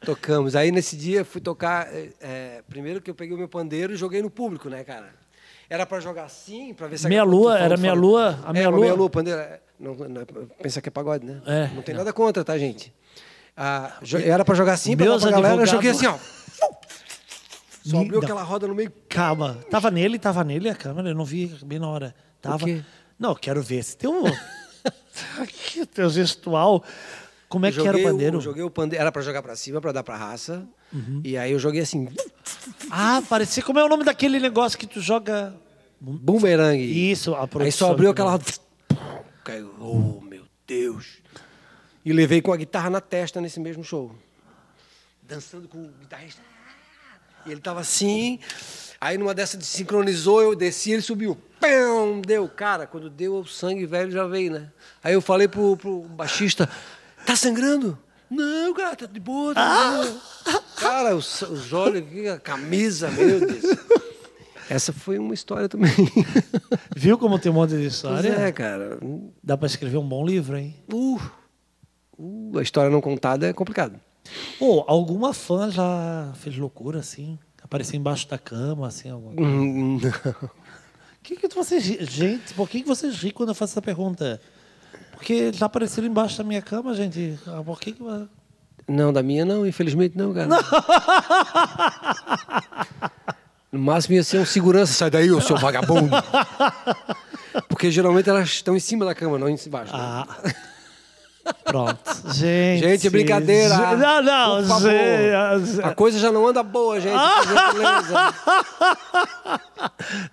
Tocamos. Aí nesse dia fui tocar. é, é, primeiro que eu peguei o meu pandeiro e joguei no público, né, cara? Era pra jogar assim, pra ver se Meia lua, era meia falou- lua, a é, meia uma lua. meia lua, pandeiro. é, Não, não, pensa que é pagode, né? É, não tem não. nada contra, tá, gente? Ah, era pra jogar assim, Meus dar pra galera, eu joguei assim, ó. Só abriu aquela roda no meio. Calma. Tava nele, tava nele a câmera, eu não vi bem na hora. Tava. quê? Não, quero ver se tem um. Aqui, teu gestual. Como é Eu que era o pandeiro? joguei o pandeiro. Era pra jogar pra cima, pra dar pra raça. Uhum. E aí eu joguei assim, Ah, parecia. Como é o nome daquele negócio que tu joga. bumerangue. Isso, a Aí só abriu aquela. Caiu. Oh, meu Deus. E levei com a guitarra na testa nesse mesmo show. Dançando com o guitarrista. E ele tava assim. Aí numa dessa sincronizou, eu desci, ele subiu. Pão! Deu. Cara, quando deu o sangue velho já veio, né? Aí eu falei pro, pro baixista: tá sangrando? Não, cara, tá de boa, tá de boa. Cara, os, os olhos aqui, a camisa, meu Deus. Essa foi uma história também. Viu como tem um monte de Pois história? é, cara. Dá pra escrever um bom livro, hein? Uh, uh, a história não contada é complicado. Pô, alguma fã já fez loucura assim? Apareceu embaixo da cama, assim, alguma coisa? Hum, que que vocês Gente, por que, que vocês riem quando eu faço essa pergunta? Porque já apareceram embaixo da minha cama, gente. Ah, Por que que... Não, da minha não, infelizmente não, cara. No máximo ia ser um segurança, sai daí, ô seu vagabundo. Porque geralmente elas estão em cima da cama, não embaixo. né? Ah. Pronto. Gente. Gente, brincadeira. Ge- Não, não, Por favor. A coisa já não anda boa, gente.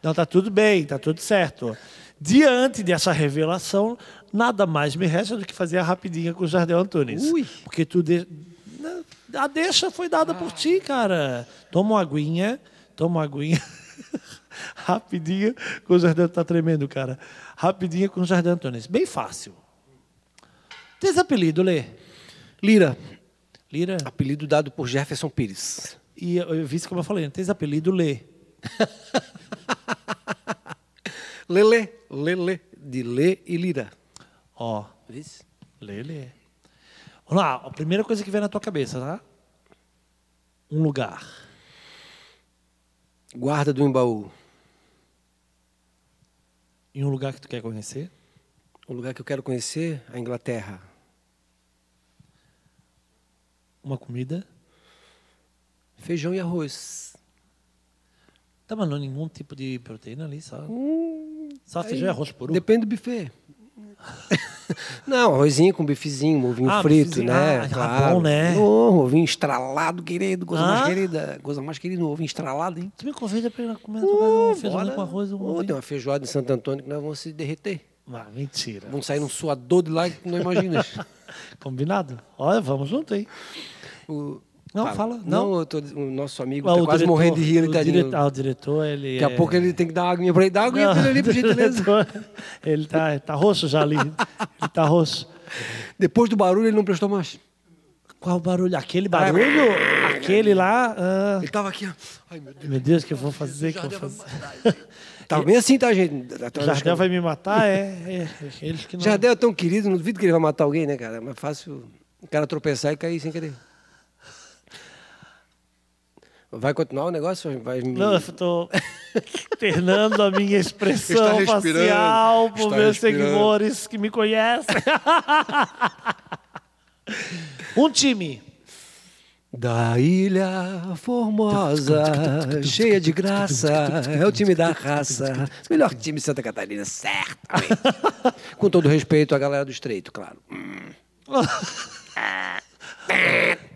Não, tá tudo bem, tá tudo certo. Diante dessa revelação, nada mais me resta do que fazer a rapidinha com o Jardel Antunes. Ui. Porque tu. De... Não, A deixa foi dada por ti, cara. Toma uma aguinha, toma uma aguinha. rapidinha com o Jardel tá tremendo, cara. Rapidinha com o Jardel Antunes. Bem fácil. Tens apelido, Lê? Lira, Lira? apelido dado por Jefferson Pires. E eu, eu vi isso como eu falei, tens apelido Lê. Lele, Lele, de Lê e Lira. Ó, Vice? Lê, Lê. Vamos lá, a primeira coisa que vem na tua cabeça, tá? Um lugar. Guarda do Embaú. E um lugar que tu quer conhecer? O lugar que eu quero conhecer, a Inglaterra. Uma comida? Feijão e arroz. Tá, mas não nenhum tipo de proteína ali, só. só feijão e arroz por um. Depende do buffet. Não, arrozinho com bifezinho, um ovinho Ah, frito, bifezinho. né? Ah, claro. bom, né? Oh, ovinho estralado, querido. Coisa Ah? mais querida. Coisa mais querida, um ovinho estralado, hein? Tu me convida pra ir comer um feijão Bora. com arroz um Oh, tem uma feijoada em Santo Antônio que nós vamos se derreter. Ah, mentira. Vamos sair num suador de lá que não imaginas. Combinado? Olha, vamos junto, hein? O- Não, fala. Não, Não. tô, o nosso amigo Ah, tá quase morrendo de rir o tadinho. diretor, ah, o diretor, ele Daqui a é- pouco ele tem que dar aguinha pra ele. Dá aguinha pra ele ali, por gentileza. ele tá, tá roxo já ali. Ele tá roxo. Depois do barulho, ele não prestou mais. Qual barulho? Aquele barulho? Aquele lá? ah, Ele tava aqui, ó. Ai, meu Deus. meu Deus, o que eu vou fazer? que eu vou fazer? Tava bem assim, tá, gente? O Jardel vai me matar? É, é, eles que não. Jardel é tão querido, não duvido que ele vai matar alguém, né, cara? É mais fácil o cara tropeçar e cair sem querer. Vai continuar o negócio? Vai me... Não, eu tô ternando a minha expressão facial para está meus respirando. seguidores que me conhecem. um time. Da Ilha Formosa, cheia de graça, é o time da raça. Melhor time de Santa Catarina, certamente. Com todo respeito à galera do Estreito, claro.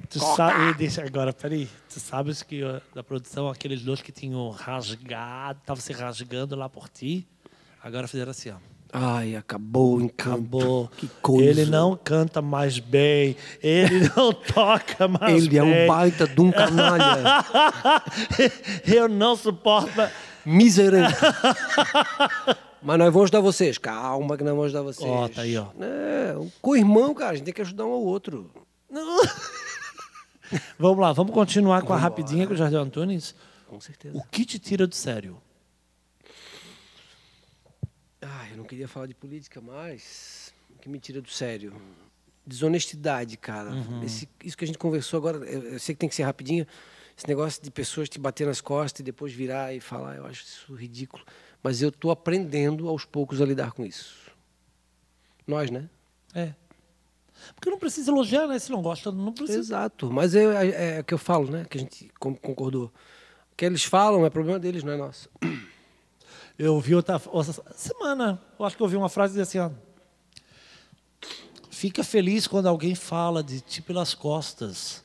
Tu sabe, deixa agora, peraí. Tu sabes que ó, da produção, aqueles dois que tinham rasgado, estavam se rasgando lá por ti. Agora fizeram assim, ó. Ai, acabou. Acabou. Que coisa. Ele não canta mais bem. Ele não toca mais Ele é bem. um baita de um canalha. Eu não suporto. Miserável. Mas nós vamos ajudar vocês. Calma que nós vamos ajudar vocês. Ó, tá aí, ó. É, com o irmão, cara, a gente tem que ajudar um ao outro. Vamos lá, vamos continuar com a rapidinha com o Jardim Antunes. Com certeza. O que te tira do sério? Ah, eu não queria falar de política, mas o que me tira do sério? Desonestidade, cara. Uhum. Esse- isso que a gente conversou agora, eu, eu sei que tem que ser rapidinho. Esse negócio de pessoas te bater nas costas e depois virar e falar, eu acho isso ridículo. Mas eu estou aprendendo aos poucos a lidar com isso. Nós, né? É. Porque não precisa elogiar, né? Se não gosta, não precisa. Exato. Mas é, é, é o que eu falo, né? Que a gente con- concordou. O que eles falam é problema deles, não é nosso. Eu vi outra, outra semana, eu acho que eu vi uma frase assim, ó. Fica feliz quando alguém fala de ti pelas costas.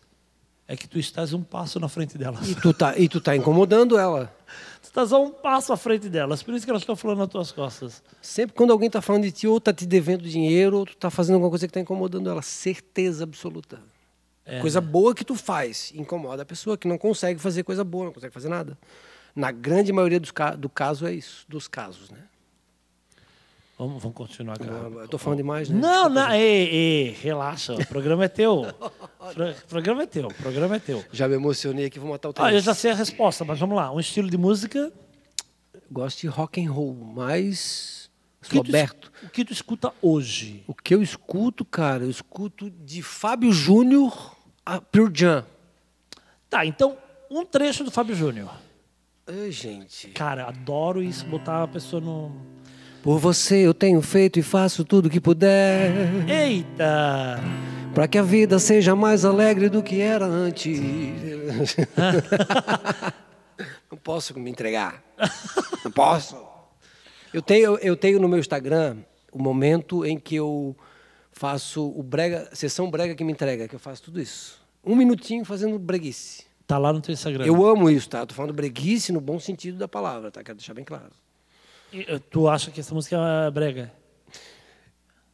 É que tu estás um passo na frente delas. E tu tá, e tu tá incomodando ela. Tu estás a um passo à frente delas. Por isso que elas estão falando nas tuas costas. Sempre quando alguém está falando de ti, ou está te devendo dinheiro, ou tu está fazendo alguma coisa que está incomodando ela. Certeza absoluta. É, coisa boa que tu faz incomoda a pessoa que não consegue fazer coisa boa, não consegue fazer nada. Na grande maioria dos do caso é isso, dos casos, né? Vamos, vamos continuar. Eu tô falando demais, né? Não, não, ei, ei, relaxa. O programa é teu. O pro- programa é teu. O programa é teu. Já me emocionei aqui, vou matar o tempo. Ah, eu já sei a resposta, mas vamos lá. Um estilo de música. Gosto de rock and roll, mas O que, tu, Roberto. o que tu escuta hoje? O que eu escuto, cara, eu escuto de Fábio Júnior a Pearl Jam. Tá, então, um trecho do Fábio Júnior. Ai, gente. Cara, adoro isso, botar a pessoa no. Por você eu tenho feito e faço tudo que puder. Eita! Para que a vida seja mais alegre do que era antes. Não posso me entregar. Não posso. Eu tenho, eu tenho no meu Instagram o momento em que eu faço o brega, sessão brega que me entrega, que eu faço tudo isso. Um minutinho fazendo breguice. Tá lá no teu Instagram. Eu amo isso, tá? Tô falando breguice no bom sentido da palavra, tá? Quero deixar bem claro. E, eh, Tu acha que essa música é brega?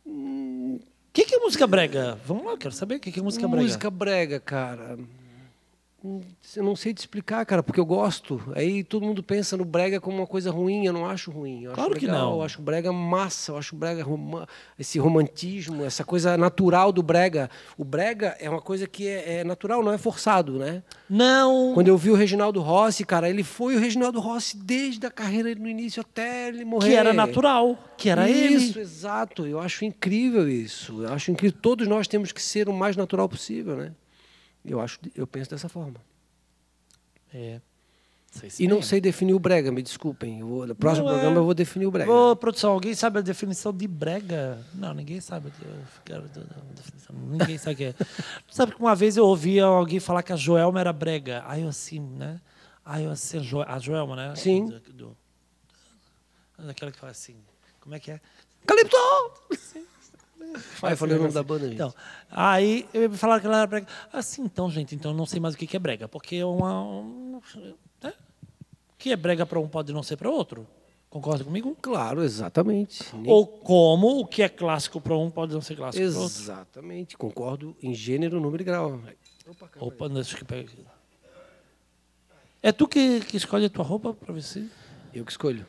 O que, que é música brega? Vamos lá, quero saber o que, que é música brega. Música brega, cara. Eu não sei te explicar, cara, porque eu gosto. Aí todo mundo pensa no brega como uma coisa ruim, eu não acho ruim. Eu Claro acho que legal, não. Eu acho brega massa, eu acho brega roma- esse romantismo, essa coisa natural do brega. O brega é uma coisa que é, é natural, não é forçado, né? Não. Quando eu vi o Reginaldo Rossi, cara, ele foi o Reginaldo Rossi desde a carreira no início até ele morrer. Que era natural. Que era isso, ele. exato. Eu acho incrível isso. Eu acho incrível. Todos nós temos que ser o mais natural possível, né? Eu acho, eu penso dessa forma. É. Sei se E não sei definir o brega, me desculpem. Eu vou- no próximo Não é. programa eu vou definir o brega. Ô, produção, alguém sabe a definição de brega? Não, ninguém sabe. Eu quero a definição. Ninguém sabe o que é. sabe que uma vez eu ouvi alguém falar que a Joelma era brega. Aí eu assim, né? Aí eu assim, a, jo a Joelma, né? Sim. Do, do, daquela que fala assim. Como é que é? Calipso! Faz eu falei o nome da banda, gente. Então, aí eu falaram que ela era brega. Assim, então, gente, então eu não sei mais o que é brega. Porque é uma. Um, né? O que é brega para um pode não ser para outro. Concorda comigo? Claro, exatamente. Ou como o que é clássico para um pode não ser clássico para outro. Exatamente. Concordo em gênero, número e grau. Opa, aí. Opa, deixa que pega aqui. É tu que, que escolhe a tua roupa para se. Eu que escolho.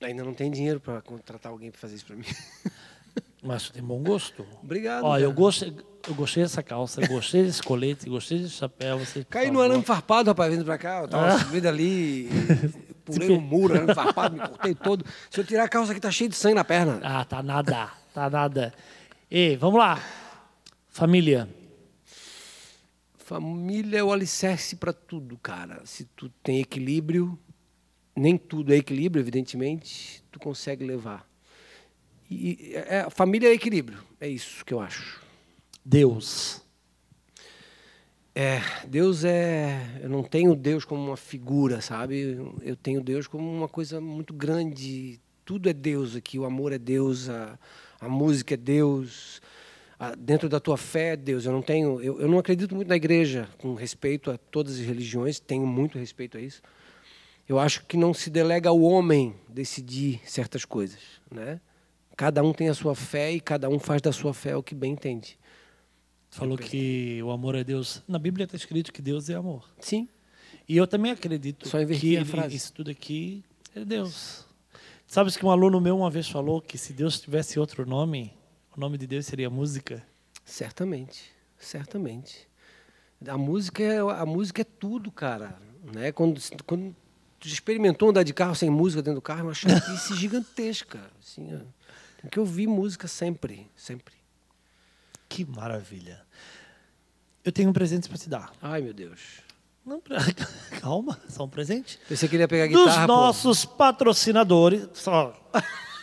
Ainda não tem dinheiro para contratar alguém para fazer isso para mim. Mas tu tem bom gosto. Obrigado. Ó, eu gostei, eu gostei dessa calça, gostei desse colete, gostei desse chapéu. Você, Caí no arame farpado, rapaz, vindo pra cá. Eu tava subindo ali, pulei um muro, arame farpado, me cortei todo. Se eu tirar a calça aqui, tá cheio de sangue na perna. Ah, tá nada, tá nada. Ei, vamos lá. Família. Família é o alicerce para tudo, cara. Se tu tem equilíbrio, nem tudo é equilíbrio, evidentemente, tu consegue levar. E é, a família é equilíbrio, é isso que eu acho. Deus. É, Deus é. Eu não tenho Deus como uma figura, sabe? Eu tenho Deus como uma coisa muito grande. Tudo é Deus aqui. O amor é Deus, a, a música é Deus, a- dentro da tua fé é Deus. Eu não tenho. Eu, eu não acredito muito na igreja, com respeito a todas as religiões, tenho muito respeito a isso. eu acho que não se delega ao homem decidir certas coisas, né? Cada um tem a sua fé e cada um faz da sua fé o que bem entende. Falou que o amor é Deus. Na Bíblia está escrito que Deus é amor. Sim. E eu também acredito Só que a frase. isso tudo aqui é Deus. Sabes que um aluno meu uma vez falou que se Deus tivesse outro nome, o nome de Deus seria música. Certamente, certamente. A música é, a música é tudo, cara. Né? Quando, quando tu experimentou andar de carro sem música dentro do carro, é uma chatice gigantesca. Assim, ó. Que ouvir música sempre, sempre. Que maravilha. Eu tenho um presente para te dar. Ai, meu Deus. Não, calma, só um presente. Pensei que ele ia pegar a Dos guitarra. pô. nossos patrocinadores. Só.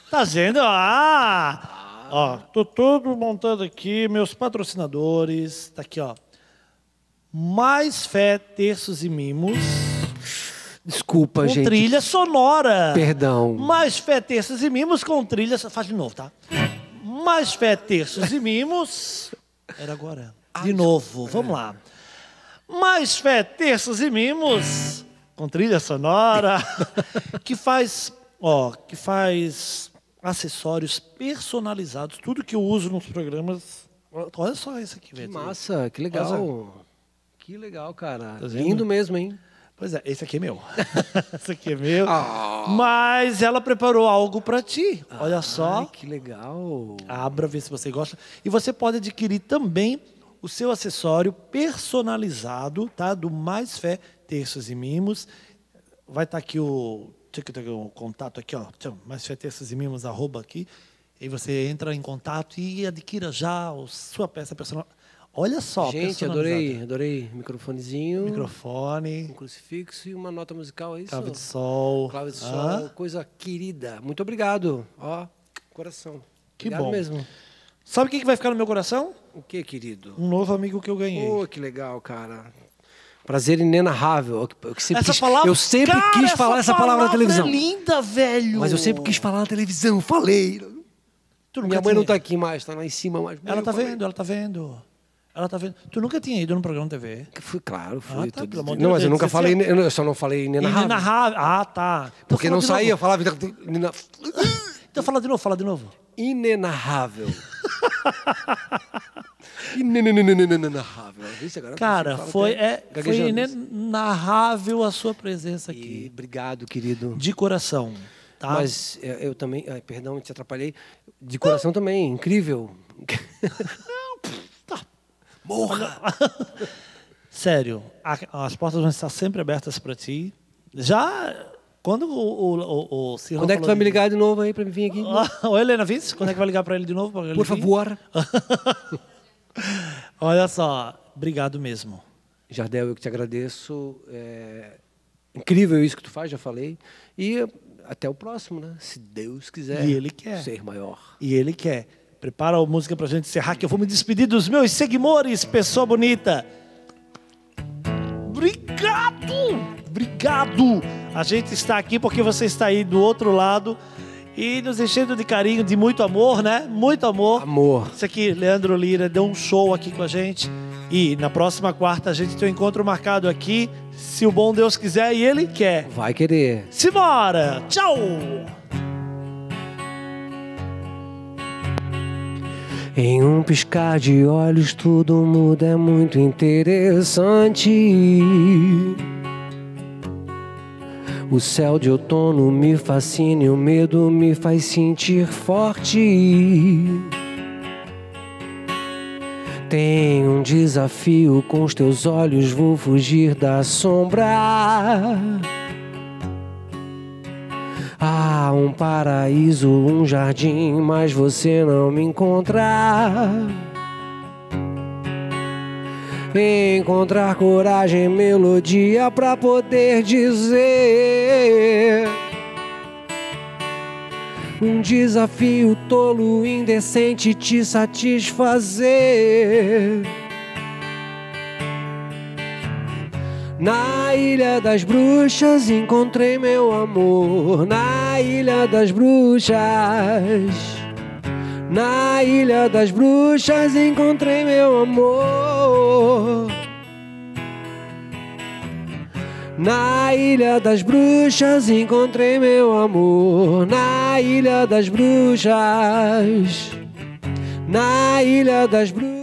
Tá vendo? Ah! Ó, tô todo montando aqui meus patrocinadores. Tá aqui, ó. Mais Fé, Terços e Mimos. Desculpa, com gente. trilha sonora. Perdão. Mais Fé, Terços e Mimos com trilha. Faz de novo, tá? Mais Fé, Terços e Mimos. Era agora. De novo, vamos lá. Mais Fé, Terços e Mimos com trilha sonora. que faz, ó, que faz acessórios personalizados. Tudo que eu uso nos programas. Olha só isso aqui, Que velho. massa, que legal. Que legal, cara. Tá? Lindo mesmo, hein? Pois é, esse aqui é meu. esse aqui é meu. Ah. Mas ela preparou algo para ti. Olha só. Ai, que legal. Abra, vê se você gosta. E você pode adquirir também o seu acessório personalizado, tá? Do Mais Fé, Terços e Mimos. Vai estar aqui o, o contato aqui, ó. Mais Fé, Terços e Mimos, arroba aqui. E você entra em contato e adquira já a sua peça personal. Olha só, gente, adorei, adorei. Microfonezinho, um Microfone, crucifixo e uma nota musical, é isso? clave de sol. Clave de sol, coisa querida. Muito obrigado. Ó, coração. Que obrigado bom. mesmo. Sabe o que vai ficar no meu coração? O que, querido? Um novo amigo que eu ganhei. Oh, que legal, cara. Prazer inenarrável. Eu sempre essa quis, palavra, eu sempre Cara, quis falar essa palavra na televisão. É linda, velho. Mas eu sempre quis falar na televisão, falei. Minha mãe não tá aqui mais, tá lá em cima, mas Ela tá falei. vendo, ela tá vendo. Ela tá vendo. Tu nunca tinha ido no programa TV? Fui, claro, fui. Ah, tá, tudo. pelo amor de não, mas eu nunca falei, eu só não falei inenarrável. Inenarrável. Ah, tá. Então Porque não de saía, eu novo. falava Então fala de novo, fala de novo. inenarrável. Inenarrável. Cara, foi, é, foi inenarrável a sua presença E aqui. obrigado, querido. De coração. Tá? Mas é, eu também, ai, perdão, te atrapalhei. De coração também, incrível. Morra! Sério, a- as portas vão estar sempre abertas para ti. Já quando o, o, o, Quando é que tu vai me ligar de novo aí pra me vir aqui? Ô, Helena, vice? Quando é que vai ligar para ele de novo? Por vir? favor. Olha só, obrigado mesmo. Jardel, eu que te agradeço. É incrível isso que tu faz, já falei. E até o próximo, né? Se Deus quiser. E Ele quer. Ser maior. E ele quer. Prepara a música pra gente encerrar, que eu vou me despedir dos meus seguidores, pessoa bonita. Obrigado! Obrigado! A gente está aqui porque você está aí do outro lado e nos enchendo de carinho, de muito amor, né? Muito amor. Amor. Isso aqui, Leandro Lira, deu um show aqui com a gente. E na próxima quarta a gente tem um encontro marcado aqui, se o bom Deus quiser e Ele quer. Vai querer. Simbora! Tchau! Em um piscar de olhos tudo muda, é muito interessante. O céu de outono me fascina e o medo me faz sentir forte. Tem um desafio com os teus olhos, vou fugir da sombra. Há um paraíso, um jardim, mas você não me encontra. Encontrar coragem, melodia pra poder dizer. Um desafio tolo, indecente te satisfazer. Na Ilha das Bruxas encontrei meu amor. Na Ilha das Bruxas. Na Ilha das Bruxas encontrei meu amor. Na ilha das bruxas encontrei meu amor. Na ilha das bruxas. Na ilha das bruxas.